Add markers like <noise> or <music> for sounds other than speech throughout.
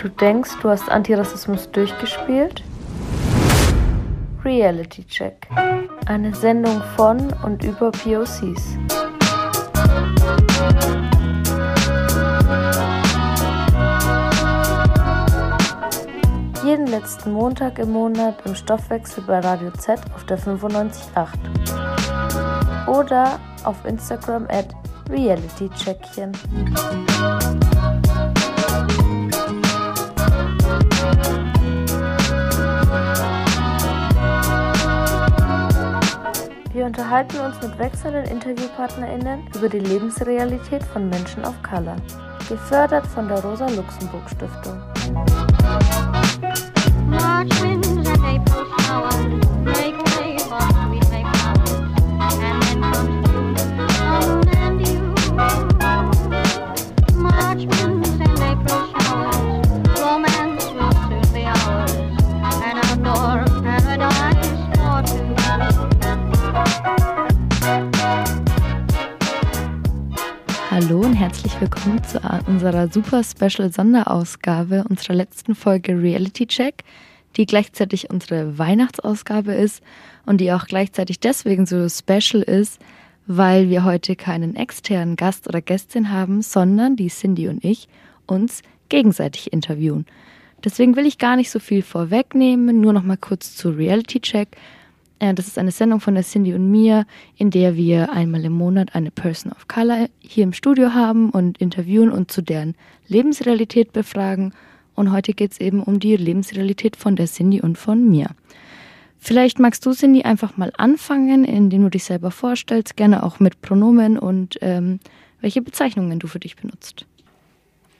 Du denkst, du hast Antirassismus durchgespielt? Reality Check. Eine Sendung von und über POCs. Jeden letzten Montag im Monat im Stoffwechsel bei Radio Z auf der 95.8. Oder auf Instagram at realitycheckchen. Wir unterhalten uns mit wechselnden InterviewpartnerInnen über die Lebensrealität von Menschen of Color. Gefördert von der Rosa-Luxemburg-Stiftung. Herzlich willkommen zu unserer super Special Sonderausgabe unserer letzten Folge Reality Check, die gleichzeitig unsere Weihnachtsausgabe ist und die auch gleichzeitig deswegen so special ist, weil wir heute keinen externen Gast oder Gästin haben, sondern die Cindy und ich uns gegenseitig interviewen. Deswegen will ich gar nicht so viel vorwegnehmen, nur noch mal kurz zu Reality Check. Äh, Das ist eine Sendung von der Cindy und mir, in der wir einmal im Monat eine Person of Color hier im Studio haben und interviewen und zu deren Lebensrealität befragen. Und heute geht es eben um die Lebensrealität von der Cindy und von mir. Vielleicht magst du, Cindy, einfach mal anfangen, indem du dich selber vorstellst, gerne auch mit Pronomen und ähm, welche Bezeichnungen du für dich benutzt.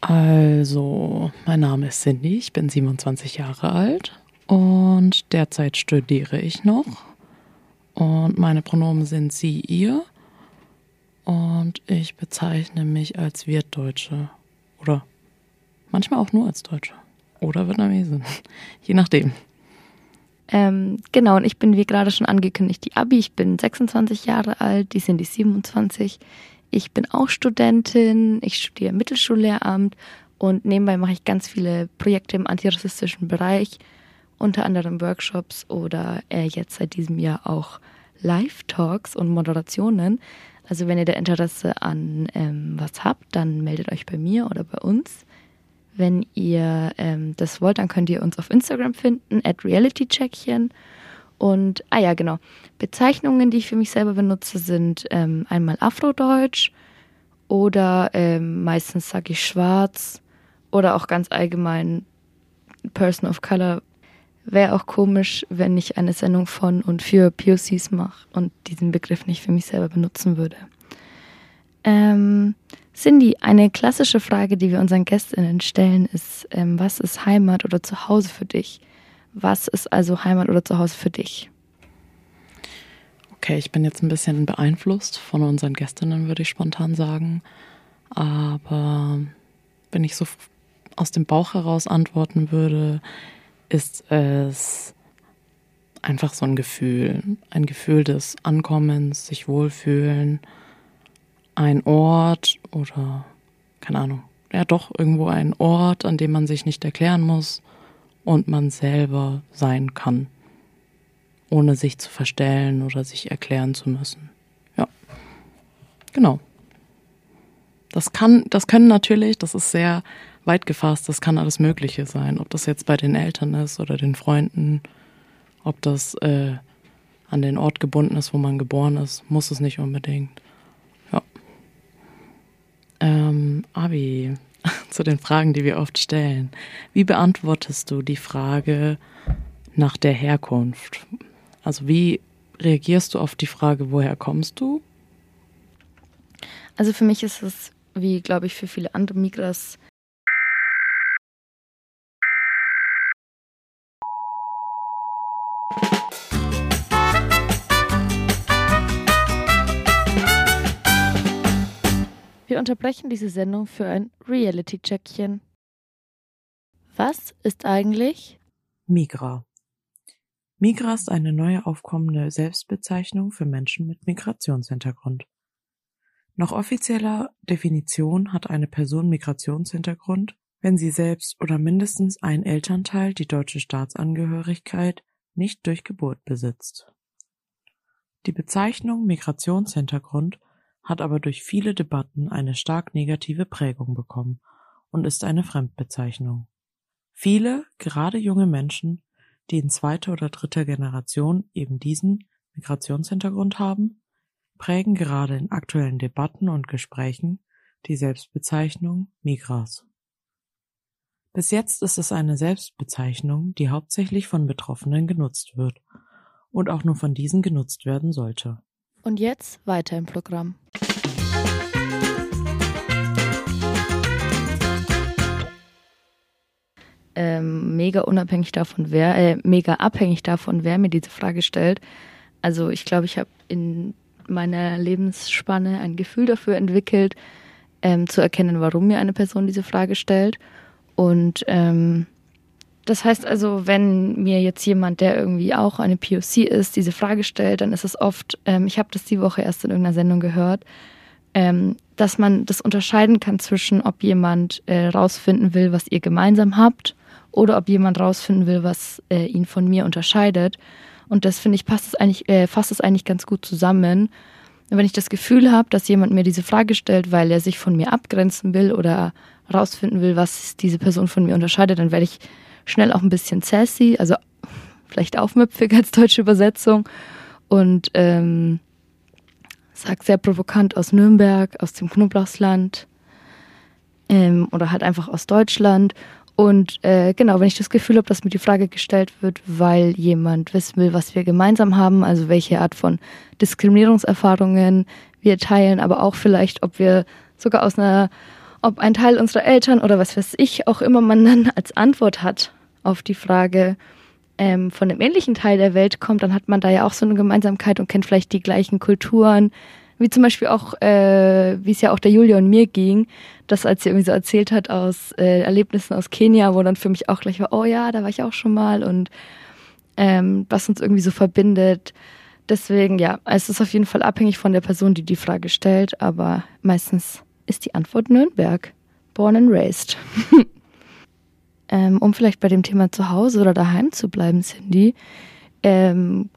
Also, mein Name ist Cindy, ich bin 27 Jahre alt und derzeit studiere ich noch. Und meine Pronomen sind sie, ihr. Und ich bezeichne mich als Wirtdeutsche. Oder manchmal auch nur als Deutsche. Oder Vietnamesin. <laughs> Je nachdem. Ähm, genau, und ich bin, wie gerade schon angekündigt, die Abi. Ich bin 26 Jahre alt, die sind die 27. Ich bin auch Studentin, ich studiere Mittelschullehramt und nebenbei mache ich ganz viele Projekte im antirassistischen Bereich, unter anderem Workshops oder äh, jetzt seit diesem Jahr auch Live-Talks und Moderationen. Also wenn ihr da Interesse an ähm, was habt, dann meldet euch bei mir oder bei uns. Wenn ihr ähm, das wollt, dann könnt ihr uns auf Instagram finden, at realitycheckchen. Und, ah ja, genau. Bezeichnungen, die ich für mich selber benutze, sind ähm, einmal Afrodeutsch oder ähm, meistens sage ich schwarz oder auch ganz allgemein Person of Color. Wäre auch komisch, wenn ich eine Sendung von und für POCs mache und diesen Begriff nicht für mich selber benutzen würde. Ähm, Cindy, eine klassische Frage, die wir unseren GästInnen stellen, ist, ähm, was ist Heimat oder Zuhause für dich? Was ist also Heimat oder Zuhause für dich? Okay, ich bin jetzt ein bisschen beeinflusst von unseren Gästinnen, würde ich spontan sagen. Aber wenn ich so aus dem Bauch heraus antworten würde, ist es einfach so ein Gefühl. Ein Gefühl des Ankommens, sich wohlfühlen, ein Ort oder keine Ahnung, ja doch irgendwo ein Ort, an dem man sich nicht erklären muss und man selber sein kann, ohne sich zu verstellen oder sich erklären zu müssen. Ja, genau. Das kann, das können natürlich, das ist sehr weit gefasst, das kann alles Mögliche sein. Ob das jetzt bei den Eltern ist oder den Freunden, ob das äh, an den Ort gebunden ist, wo man geboren ist, muss es nicht unbedingt. Ja. Ähm, Abi, <laughs> zu den Fragen, die wir oft stellen. Wie beantwortest du die Frage nach der Herkunft? Also wie reagierst du auf die Frage, woher kommst du? Also für mich ist es, wie glaube ich für viele andere Migras, Unterbrechen diese Sendung für ein Reality-Checkchen. Was ist eigentlich Migra. Migra ist eine neue aufkommende Selbstbezeichnung für Menschen mit Migrationshintergrund. Nach offizieller Definition hat eine Person Migrationshintergrund, wenn sie selbst oder mindestens ein Elternteil die deutsche Staatsangehörigkeit nicht durch Geburt besitzt. Die Bezeichnung Migrationshintergrund hat aber durch viele Debatten eine stark negative Prägung bekommen und ist eine Fremdbezeichnung. Viele, gerade junge Menschen, die in zweiter oder dritter Generation eben diesen Migrationshintergrund haben, prägen gerade in aktuellen Debatten und Gesprächen die Selbstbezeichnung Migras. Bis jetzt ist es eine Selbstbezeichnung, die hauptsächlich von Betroffenen genutzt wird und auch nur von diesen genutzt werden sollte. Und jetzt weiter im Programm. Ähm, mega unabhängig davon, wer, äh, mega abhängig davon, wer mir diese Frage stellt. Also ich glaube, ich habe in meiner Lebensspanne ein Gefühl dafür entwickelt, ähm, zu erkennen, warum mir eine Person diese Frage stellt. Und ähm, das heißt also, wenn mir jetzt jemand, der irgendwie auch eine POC ist, diese Frage stellt, dann ist es oft, ähm, ich habe das die Woche erst in irgendeiner Sendung gehört, ähm, dass man das unterscheiden kann zwischen, ob jemand äh, rausfinden will, was ihr gemeinsam habt, oder ob jemand rausfinden will, was äh, ihn von mir unterscheidet. Und das finde ich passt es eigentlich, äh, fasst es eigentlich ganz gut zusammen. Wenn ich das Gefühl habe, dass jemand mir diese Frage stellt, weil er sich von mir abgrenzen will oder rausfinden will, was diese Person von mir unterscheidet, dann werde ich schnell auch ein bisschen sassy, also vielleicht aufmüpfig als deutsche Übersetzung und ähm, sag sehr provokant aus Nürnberg, aus dem Knoblauchsland ähm, oder halt einfach aus Deutschland. Und äh, genau, wenn ich das Gefühl habe, dass mir die Frage gestellt wird, weil jemand wissen will, was wir gemeinsam haben, also welche Art von Diskriminierungserfahrungen wir teilen, aber auch vielleicht, ob wir sogar aus einer, ob ein Teil unserer Eltern oder was weiß ich auch immer man dann als Antwort hat auf die Frage ähm, von einem ähnlichen Teil der Welt kommt, dann hat man da ja auch so eine Gemeinsamkeit und kennt vielleicht die gleichen Kulturen, wie zum Beispiel auch, äh, wie es ja auch der Julia und mir ging, dass als sie irgendwie so erzählt hat aus äh, Erlebnissen aus Kenia, wo dann für mich auch gleich war, oh ja, da war ich auch schon mal und ähm, was uns irgendwie so verbindet. Deswegen, ja, es ist auf jeden Fall abhängig von der Person, die die Frage stellt, aber meistens ist die Antwort Nürnberg. Born and raised. <laughs> ähm, um vielleicht bei dem Thema zu Hause oder daheim zu bleiben, Cindy. Ähm,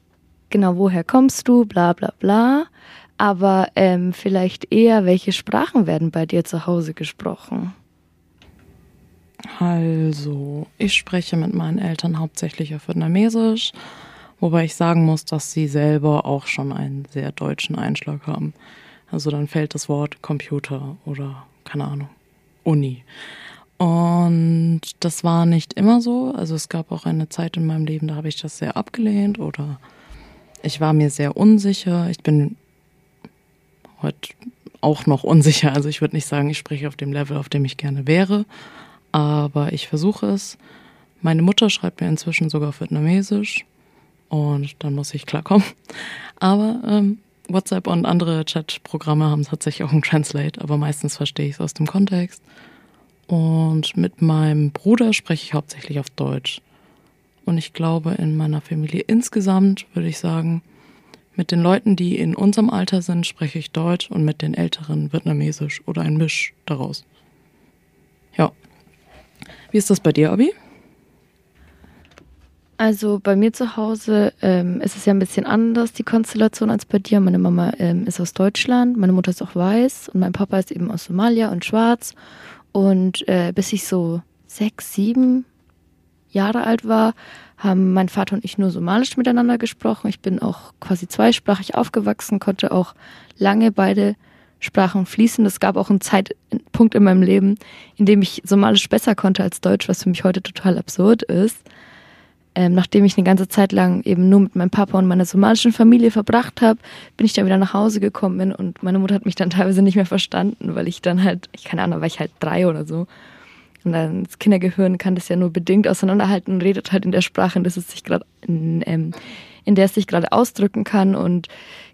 genau, woher kommst du? Bla bla bla. Aber ähm, vielleicht eher, welche Sprachen werden bei dir zu Hause gesprochen? Also, ich spreche mit meinen Eltern hauptsächlich auf Vietnamesisch, wobei ich sagen muss, dass sie selber auch schon einen sehr deutschen Einschlag haben. Also dann fällt das Wort Computer oder keine Ahnung, Uni. Und das war nicht immer so. Also es gab auch eine Zeit in meinem Leben, da habe ich das sehr abgelehnt oder ich war mir sehr unsicher. Ich bin heute auch noch unsicher. Also ich würde nicht sagen, ich spreche auf dem Level, auf dem ich gerne wäre, aber ich versuche es. Meine Mutter schreibt mir inzwischen sogar auf Vietnamesisch und dann muss ich klarkommen. Aber ähm, WhatsApp und andere Chat-Programme haben tatsächlich auch ein Translate, aber meistens verstehe ich es aus dem Kontext. Und mit meinem Bruder spreche ich hauptsächlich auf Deutsch. Und ich glaube, in meiner Familie insgesamt würde ich sagen, mit den Leuten, die in unserem Alter sind, spreche ich Deutsch und mit den Älteren Vietnamesisch oder ein Misch daraus. Ja. Wie ist das bei dir, Abi? Also bei mir zu Hause ähm, ist es ja ein bisschen anders, die Konstellation als bei dir. Meine Mama ähm, ist aus Deutschland, meine Mutter ist auch weiß und mein Papa ist eben aus Somalia und schwarz. Und äh, bis ich so sechs, sieben Jahre alt war, haben mein Vater und ich nur Somalisch miteinander gesprochen. Ich bin auch quasi zweisprachig aufgewachsen, konnte auch lange beide Sprachen fließen. Es gab auch einen Zeitpunkt in meinem Leben, in dem ich Somalisch besser konnte als Deutsch, was für mich heute total absurd ist. Ähm, nachdem ich eine ganze Zeit lang eben nur mit meinem Papa und meiner somalischen Familie verbracht habe, bin ich dann wieder nach Hause gekommen und meine Mutter hat mich dann <laughs> teilweise nicht mehr verstanden, weil ich dann halt, ich keine Ahnung, war ich halt drei oder so. Und dann das Kindergehirn kann das ja nur bedingt auseinanderhalten und redet halt in der Sprache, der es sich gerade ähm, in der es sich gerade ausdrücken kann. Und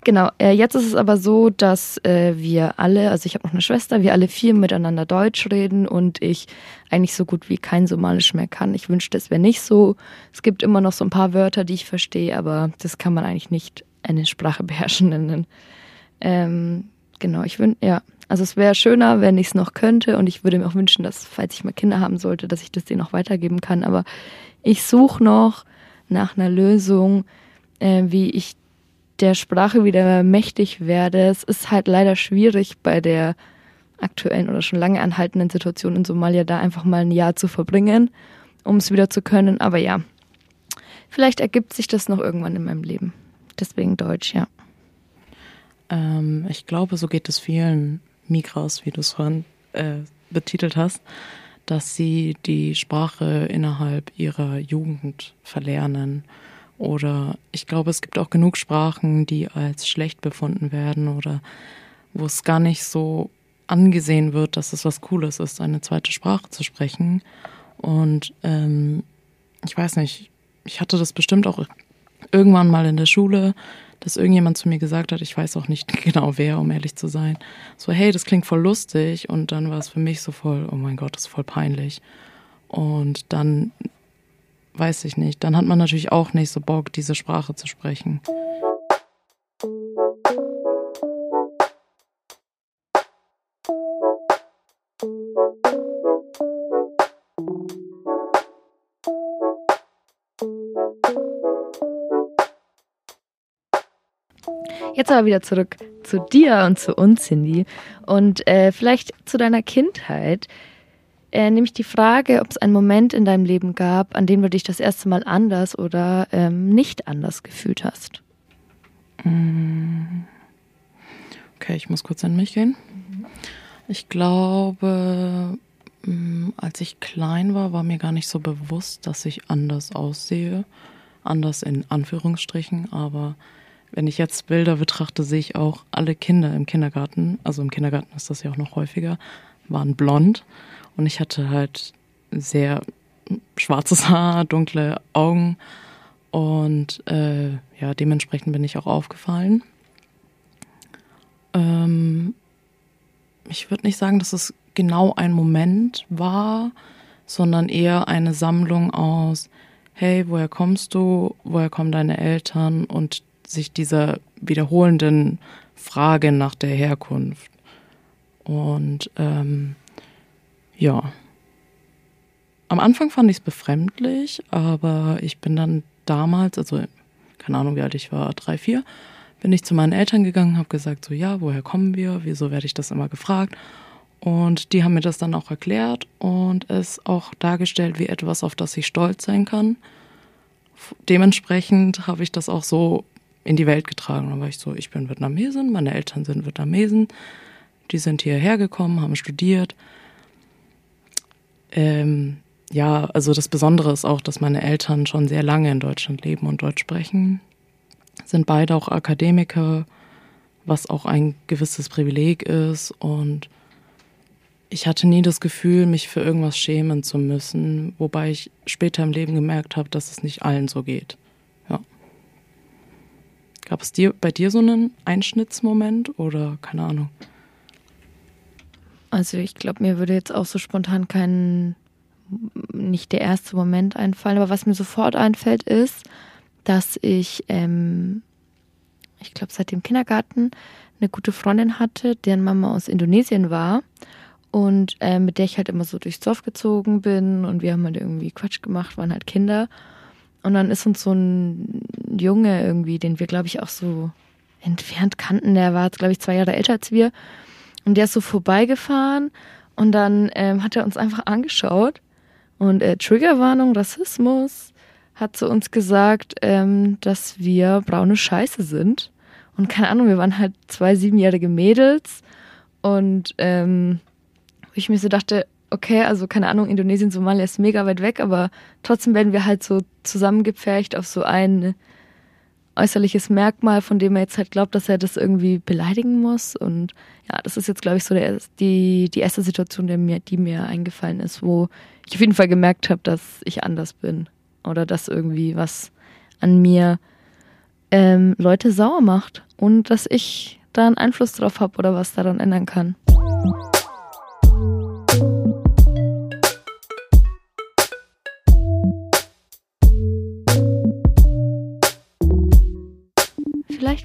genau, äh, jetzt ist es aber so, dass äh, wir alle, also ich habe noch eine Schwester, wir alle vier miteinander Deutsch reden und ich eigentlich so gut wie kein Somalisch mehr kann. Ich wünschte, es wäre nicht so. Es gibt immer noch so ein paar Wörter, die ich verstehe, aber das kann man eigentlich nicht eine Sprache <laughs> beherrschen nennen. Ähm, genau, ich wünsche, ja. Also es wäre schöner, wenn ich es noch könnte und ich würde mir auch wünschen, dass, falls ich mal Kinder haben sollte, dass ich das denen auch weitergeben kann. Aber ich suche noch nach einer Lösung, äh, wie ich der Sprache wieder mächtig werde. Es ist halt leider schwierig bei der aktuellen oder schon lange anhaltenden Situation in Somalia da einfach mal ein Jahr zu verbringen, um es wieder zu können. Aber ja, vielleicht ergibt sich das noch irgendwann in meinem Leben. Deswegen Deutsch, ja. Ähm, ich glaube, so geht es vielen Migras, wie du es vorhin äh, betitelt hast, dass sie die Sprache innerhalb ihrer Jugend verlernen. Oder ich glaube, es gibt auch genug Sprachen, die als schlecht befunden werden oder wo es gar nicht so angesehen wird, dass es was Cooles ist, eine zweite Sprache zu sprechen. Und ähm, ich weiß nicht, ich hatte das bestimmt auch irgendwann mal in der Schule, dass irgendjemand zu mir gesagt hat, ich weiß auch nicht <laughs> genau wer, um ehrlich zu sein, so, hey, das klingt voll lustig. Und dann war es für mich so voll, oh mein Gott, das ist voll peinlich. Und dann weiß ich nicht, dann hat man natürlich auch nicht so Bock, diese Sprache zu sprechen. Jetzt aber wieder zurück zu dir und zu uns, Cindy. Und äh, vielleicht zu deiner Kindheit. Äh, nämlich die Frage, ob es einen Moment in deinem Leben gab, an dem du dich das erste Mal anders oder ähm, nicht anders gefühlt hast. Okay, ich muss kurz an mich gehen. Ich glaube, mh, als ich klein war, war mir gar nicht so bewusst, dass ich anders aussehe. Anders in Anführungsstrichen, aber wenn ich jetzt Bilder betrachte, sehe ich auch alle Kinder im Kindergarten, also im Kindergarten ist das ja auch noch häufiger, waren blond und ich hatte halt sehr schwarzes Haar, dunkle Augen und äh, ja, dementsprechend bin ich auch aufgefallen. Ähm, ich würde nicht sagen, dass es genau ein Moment war, sondern eher eine Sammlung aus, hey, woher kommst du, woher kommen deine Eltern und sich dieser wiederholenden Frage nach der Herkunft. Und ähm, ja, am Anfang fand ich es befremdlich, aber ich bin dann damals, also keine Ahnung, wie alt ich war, drei, vier, bin ich zu meinen Eltern gegangen, habe gesagt, so ja, woher kommen wir, wieso werde ich das immer gefragt. Und die haben mir das dann auch erklärt und es auch dargestellt wie etwas, auf das ich stolz sein kann. Dementsprechend habe ich das auch so in die Welt getragen. Dann war ich so, ich bin Vietnamesin, meine Eltern sind Vietnamesen, die sind hierher gekommen, haben studiert. Ähm, ja, also das Besondere ist auch, dass meine Eltern schon sehr lange in Deutschland leben und Deutsch sprechen. Sind beide auch Akademiker, was auch ein gewisses Privileg ist. Und ich hatte nie das Gefühl, mich für irgendwas schämen zu müssen, wobei ich später im Leben gemerkt habe, dass es nicht allen so geht. Ja. Gab es dir bei dir so einen Einschnittsmoment oder keine Ahnung? Also ich glaube, mir würde jetzt auch so spontan kein, nicht der erste Moment einfallen, aber was mir sofort einfällt ist, dass ich, ähm, ich glaube, seit dem Kindergarten eine gute Freundin hatte, deren Mama aus Indonesien war und äh, mit der ich halt immer so durchs Dorf gezogen bin und wir haben halt irgendwie Quatsch gemacht, waren halt Kinder. Und dann ist uns so ein Junge irgendwie, den wir, glaube ich, auch so entfernt kannten, der war glaube ich, zwei Jahre älter als wir. Und der ist so vorbeigefahren und dann ähm, hat er uns einfach angeschaut und äh, Triggerwarnung, Rassismus, hat zu uns gesagt, ähm, dass wir braune Scheiße sind. Und keine Ahnung, wir waren halt zwei siebenjährige Mädels und ähm, ich mir so dachte, okay, also keine Ahnung, Indonesien, Somalia ist mega weit weg, aber trotzdem werden wir halt so zusammengepfercht auf so ein äußerliches Merkmal, von dem er jetzt halt glaubt, dass er das irgendwie beleidigen muss. Und ja, das ist jetzt, glaube ich, so der, die, die erste Situation, der mir, die mir eingefallen ist, wo ich auf jeden Fall gemerkt habe, dass ich anders bin. Oder dass irgendwie was an mir ähm, Leute sauer macht. Und dass ich da einen Einfluss drauf habe oder was daran ändern kann.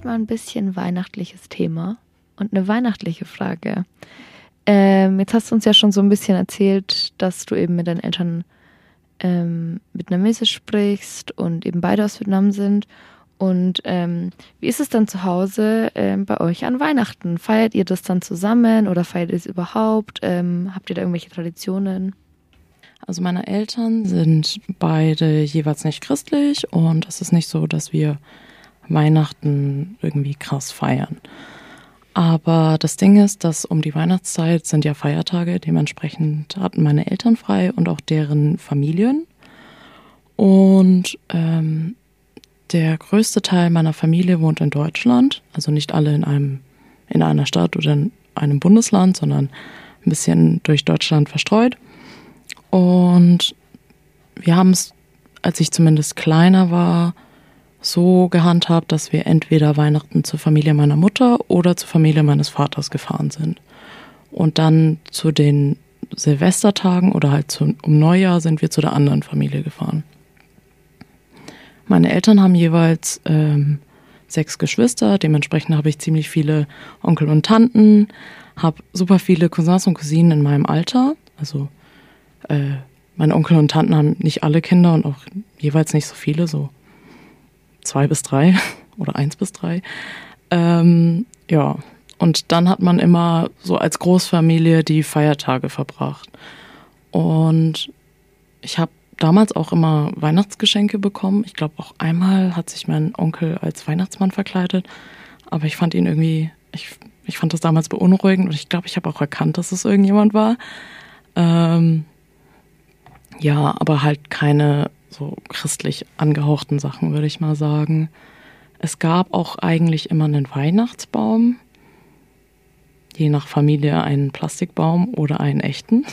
Mal ein bisschen weihnachtliches Thema. Und eine weihnachtliche Frage. Ähm, jetzt hast du uns ja schon so ein bisschen erzählt, dass du eben mit deinen Eltern ähm, vietnamesisch sprichst und eben beide aus Vietnam sind. Und ähm, wie ist es dann zu Hause ähm, bei euch an Weihnachten? Feiert ihr das dann zusammen oder feiert ihr es überhaupt? Ähm, habt ihr da irgendwelche Traditionen? Also meine Eltern sind beide jeweils nicht christlich und es ist nicht so, dass wir Weihnachten irgendwie krass feiern. Aber das Ding ist, dass um die Weihnachtszeit sind ja Feiertage, dementsprechend hatten meine Eltern frei und auch deren Familien. Und ähm, der größte Teil meiner Familie wohnt in Deutschland, also nicht alle in einem in einer Stadt oder in einem Bundesland, sondern ein bisschen durch Deutschland verstreut. Und wir haben es, als ich zumindest kleiner war, so gehandhabt, dass wir entweder Weihnachten zur Familie meiner Mutter oder zur Familie meines Vaters gefahren sind. Und dann zu den Silvestertagen oder halt zu, um Neujahr sind wir zu der anderen Familie gefahren. Meine Eltern haben jeweils ähm, sechs Geschwister, dementsprechend habe ich ziemlich viele Onkel und Tanten, habe super viele Cousins und Cousinen in meinem Alter. Also äh, meine Onkel und Tanten haben nicht alle Kinder und auch jeweils nicht so viele, so zwei bis drei <laughs> oder eins bis drei. Ähm, ja, und dann hat man immer so als Großfamilie die Feiertage verbracht. Und ich habe damals auch immer Weihnachtsgeschenke bekommen. Ich glaube, auch einmal hat sich mein Onkel als Weihnachtsmann verkleidet. Aber ich fand ihn irgendwie, ich, ich fand das damals beunruhigend und ich glaube, ich habe auch erkannt, dass es irgendjemand war. Ähm, ja, aber halt keine so christlich angehauchten Sachen, würde ich mal sagen. Es gab auch eigentlich immer einen Weihnachtsbaum, je nach Familie einen Plastikbaum oder einen echten.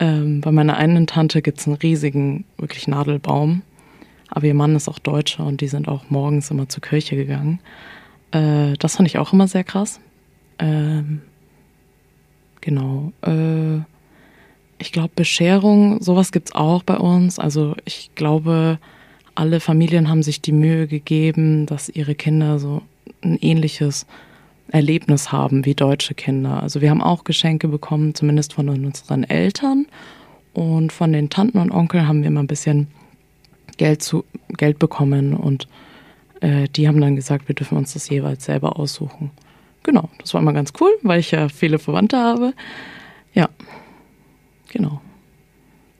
Ähm, bei meiner einen Tante gibt es einen riesigen, wirklich Nadelbaum. Aber ihr Mann ist auch Deutscher und die sind auch morgens immer zur Kirche gegangen. Äh, das fand ich auch immer sehr krass. Ähm, genau. Äh, ich glaube, Bescherung, sowas gibt's auch bei uns. Also ich glaube, alle Familien haben sich die Mühe gegeben, dass ihre Kinder so ein ähnliches Erlebnis haben wie deutsche Kinder. Also wir haben auch Geschenke bekommen, zumindest von unseren Eltern. Und von den Tanten und Onkeln haben wir immer ein bisschen Geld, zu, Geld bekommen und äh, die haben dann gesagt, wir dürfen uns das jeweils selber aussuchen. Genau, das war immer ganz cool, weil ich ja viele Verwandte habe. Ja, Genau.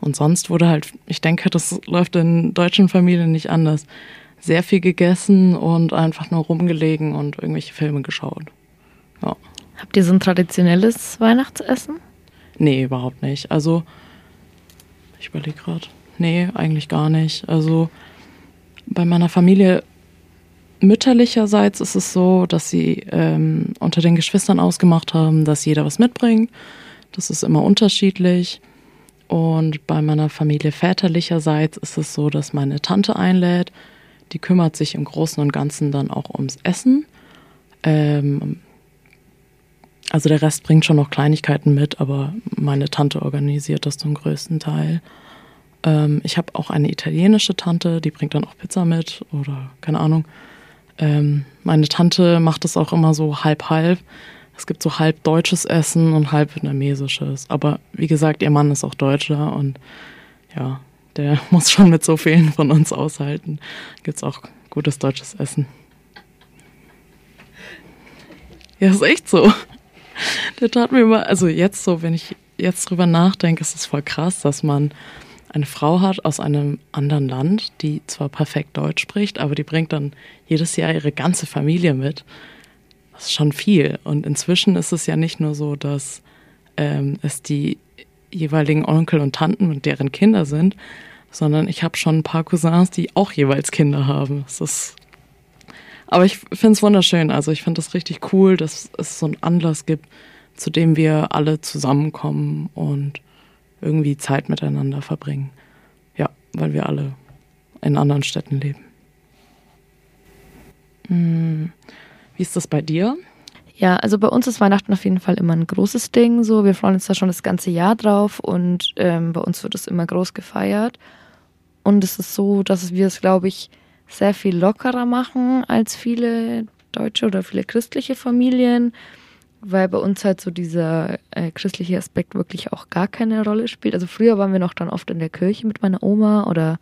Und sonst wurde halt, ich denke, das läuft in deutschen Familien nicht anders. Sehr viel gegessen und einfach nur rumgelegen und irgendwelche Filme geschaut. Ja. Habt ihr so ein traditionelles Weihnachtsessen? Nee, überhaupt nicht. Also, ich überlege gerade. Nee, eigentlich gar nicht. Also, bei meiner Familie mütterlicherseits ist es so, dass sie ähm, unter den Geschwistern ausgemacht haben, dass jeder was mitbringt. Das ist immer unterschiedlich. Und bei meiner Familie väterlicherseits ist es so, dass meine Tante einlädt. Die kümmert sich im Großen und Ganzen dann auch ums Essen. Ähm, also der Rest bringt schon noch Kleinigkeiten mit, aber meine Tante organisiert das zum größten Teil. Ähm, ich habe auch eine italienische Tante, die bringt dann auch Pizza mit oder keine Ahnung. Ähm, meine Tante macht es auch immer so halb-halb. Es gibt so halb deutsches Essen und halb vietnamesisches. Aber wie gesagt, ihr Mann ist auch Deutscher und ja, der <laughs> muss schon mit so vielen von uns aushalten. Gibt's auch gutes deutsches Essen. Ja, ist echt so. Der tat mir immer, also jetzt so, wenn ich jetzt drüber nachdenke, ist es voll krass, dass man eine Frau hat aus einem anderen Land, die zwar perfekt Deutsch spricht, aber die bringt dann jedes Jahr ihre ganze Familie mit. Das ist schon viel. Und inzwischen ist es ja nicht nur so, dass ähm, es die jeweiligen Onkel und Tanten und deren Kinder sind, sondern ich habe schon ein paar Cousins, die auch jeweils Kinder haben. Das ist aber ich finde es wunderschön. Also ich finde es richtig cool, dass es so einen Anlass gibt, zu dem wir alle zusammenkommen und irgendwie Zeit miteinander verbringen. Ja, weil wir alle in anderen Städten leben. Wie ist das bei dir? Ja, also bei uns ist Weihnachten auf jeden Fall immer ein großes Ding. So, wir freuen uns da schon das ganze Jahr drauf und ähm, bei uns wird es immer groß gefeiert. Und es ist so, dass wir es, glaube ich, sehr viel lockerer machen als viele deutsche oder viele christliche Familien, weil bei uns halt so dieser äh, christliche Aspekt wirklich auch gar keine Rolle spielt. Also früher waren wir noch dann oft in der Kirche mit meiner Oma oder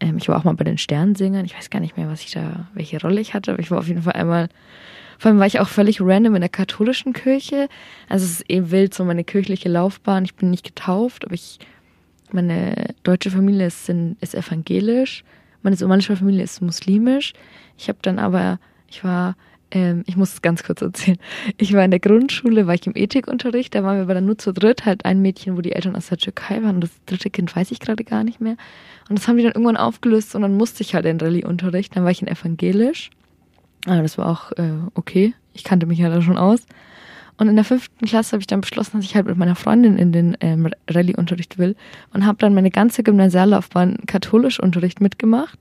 ähm, ich war auch mal bei den Sternsingern. Ich weiß gar nicht mehr, was ich da, welche Rolle ich hatte, aber ich war auf jeden Fall einmal, vor allem war ich auch völlig random in der katholischen Kirche. Also es ist eh wild, so meine kirchliche Laufbahn. Ich bin nicht getauft, aber ich, meine deutsche Familie ist, in, ist evangelisch, meine somalische Familie ist muslimisch. Ich habe dann aber, ich war ähm, ich muss es ganz kurz erzählen. Ich war in der Grundschule, war ich im Ethikunterricht, da waren wir aber dann nur zu dritt, halt ein Mädchen, wo die Eltern aus der Türkei waren und das dritte Kind weiß ich gerade gar nicht mehr. Und das haben die dann irgendwann aufgelöst und dann musste ich halt in Rallye-Unterricht, dann war ich in Evangelisch. Aber das war auch äh, okay, ich kannte mich ja da schon aus. Und in der fünften Klasse habe ich dann beschlossen, dass ich halt mit meiner Freundin in den ähm, Rallye-Unterricht will und habe dann meine ganze Gymnasiallaufbahn Katholisch-Unterricht mitgemacht.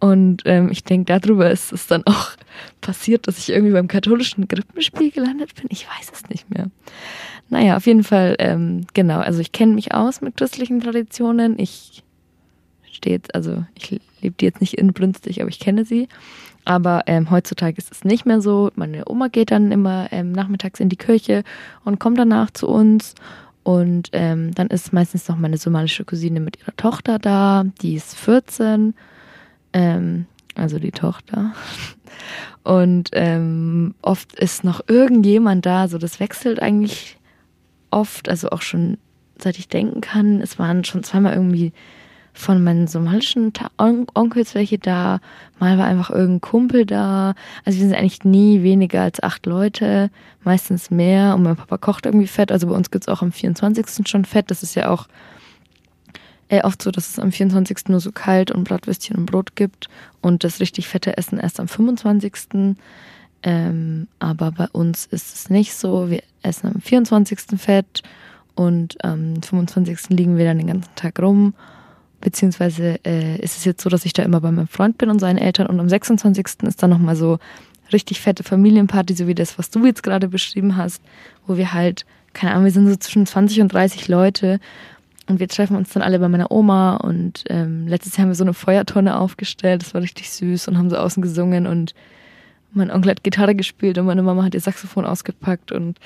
Und ähm, ich denke, darüber ist es dann auch <laughs> passiert, dass ich irgendwie beim katholischen Krippenspiel gelandet bin. Ich weiß es nicht mehr. Naja, auf jeden Fall, ähm, genau. Also ich kenne mich aus mit christlichen Traditionen. Ich stehe jetzt, also ich lebe die jetzt nicht inbrünstig, aber ich kenne sie. Aber ähm, heutzutage ist es nicht mehr so. Meine Oma geht dann immer ähm, nachmittags in die Kirche und kommt danach zu uns. Und ähm, dann ist meistens noch meine somalische Cousine mit ihrer Tochter da. Die ist 14 ähm, also die Tochter. Und ähm, oft ist noch irgendjemand da, so das wechselt eigentlich oft, also auch schon seit ich denken kann. Es waren schon zweimal irgendwie von meinen somalischen On Onkels welche da, mal war einfach irgendein Kumpel da. Also wir sind eigentlich nie weniger als acht Leute, meistens mehr. Und mein Papa kocht irgendwie Fett. Also bei uns gibt's auch am 24. schon Fett. Das ist ja auch äh, oft so, dass es am 24. nur so kalt und Bratwürstchen und Brot gibt und das richtig fette Essen erst am 25. Ähm, aber bei uns ist es nicht so. Wir essen am 24. Fett und am 25. liegen wir dann den ganzen Tag rum. Beziehungsweise äh, ist es jetzt so, dass ich da immer bei meinem Freund bin und seinen Eltern und am 26. ist dann nochmal so richtig fette Familienparty, so wie das, was du jetzt gerade beschrieben hast, wo wir halt, keine Ahnung, wir sind so zwischen 20 und 30 Leute und wir treffen uns dann alle bei meiner Oma und ähm, letztes Jahr haben wir so eine Feuertonne aufgestellt, das war richtig süß und haben so außen gesungen und mein Onkel hat Gitarre gespielt und meine Mama hat ihr Saxophon ausgepackt und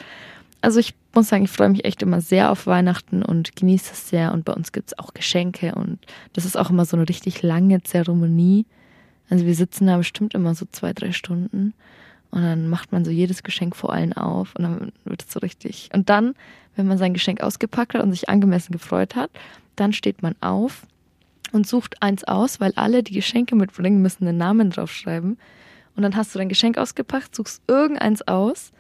also ich muss sagen, ich freue mich echt immer sehr auf Weihnachten und genieße es sehr und bei uns gibt es auch Geschenke und das ist auch immer so eine richtig lange Zeremonie. Also wir sitzen da bestimmt immer so zwei, drei Stunden und dann macht man so jedes Geschenk vor allen auf und dann wird es so richtig. Und dann wenn man sein Geschenk ausgepackt hat und sich angemessen gefreut hat, dann steht man auf und sucht eins aus, weil alle, die Geschenke mitbringen, müssen einen Namen draufschreiben. Und dann hast du dein Geschenk ausgepackt, suchst irgendeins aus,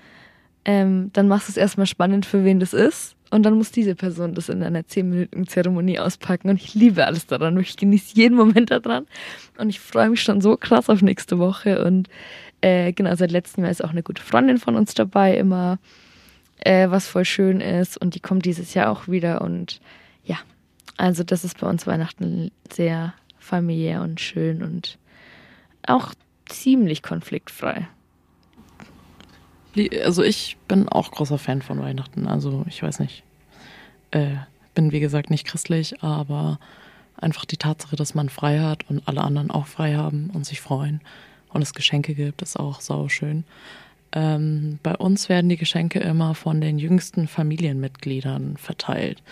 ähm, dann machst du es erstmal spannend, für wen das ist. Und dann muss diese Person das in einer 10-minütigen Zeremonie auspacken. Und ich liebe alles daran. Ich genieße jeden Moment daran. Und ich freue mich schon so krass auf nächste Woche. Und äh, genau, seit letztem Jahr ist auch eine gute Freundin von uns dabei immer äh, was voll schön ist. Und die kommt dieses Jahr auch wieder. Und ja, also das ist bei uns Weihnachten sehr familiär und schön und auch ziemlich konfliktfrei. Also ich bin auch großer Fan von Weihnachten. Also ich weiß nicht. Äh, bin wie gesagt nicht christlich, aber einfach die Tatsache, dass man frei hat und alle anderen auch frei haben und sich freuen und es Geschenke gibt, ist auch sau schön. Ähm, bei uns werden die Geschenke immer von den jüngsten Familienmitgliedern verteilt.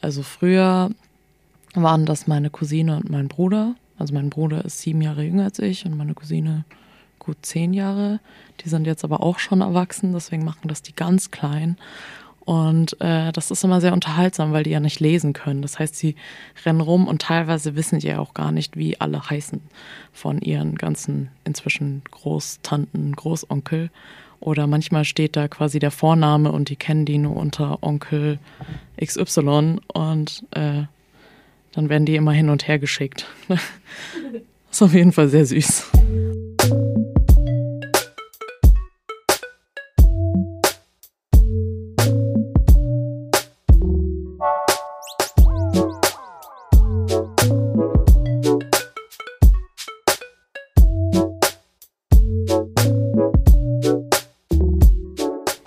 Also früher waren das meine Cousine und mein Bruder. Also mein Bruder ist sieben Jahre jünger als ich und meine Cousine gut zehn Jahre. Die sind jetzt aber auch schon erwachsen, deswegen machen das die ganz klein. Und äh, das ist immer sehr unterhaltsam, weil die ja nicht lesen können. Das heißt, sie rennen rum und teilweise wissen die ja auch gar nicht, wie alle heißen von ihren ganzen inzwischen Großtanten, Großonkel. Oder manchmal steht da quasi der Vorname und die kennen die nur unter Onkel XY und äh, dann werden die immer hin und her geschickt. <laughs> ist auf jeden Fall sehr süß.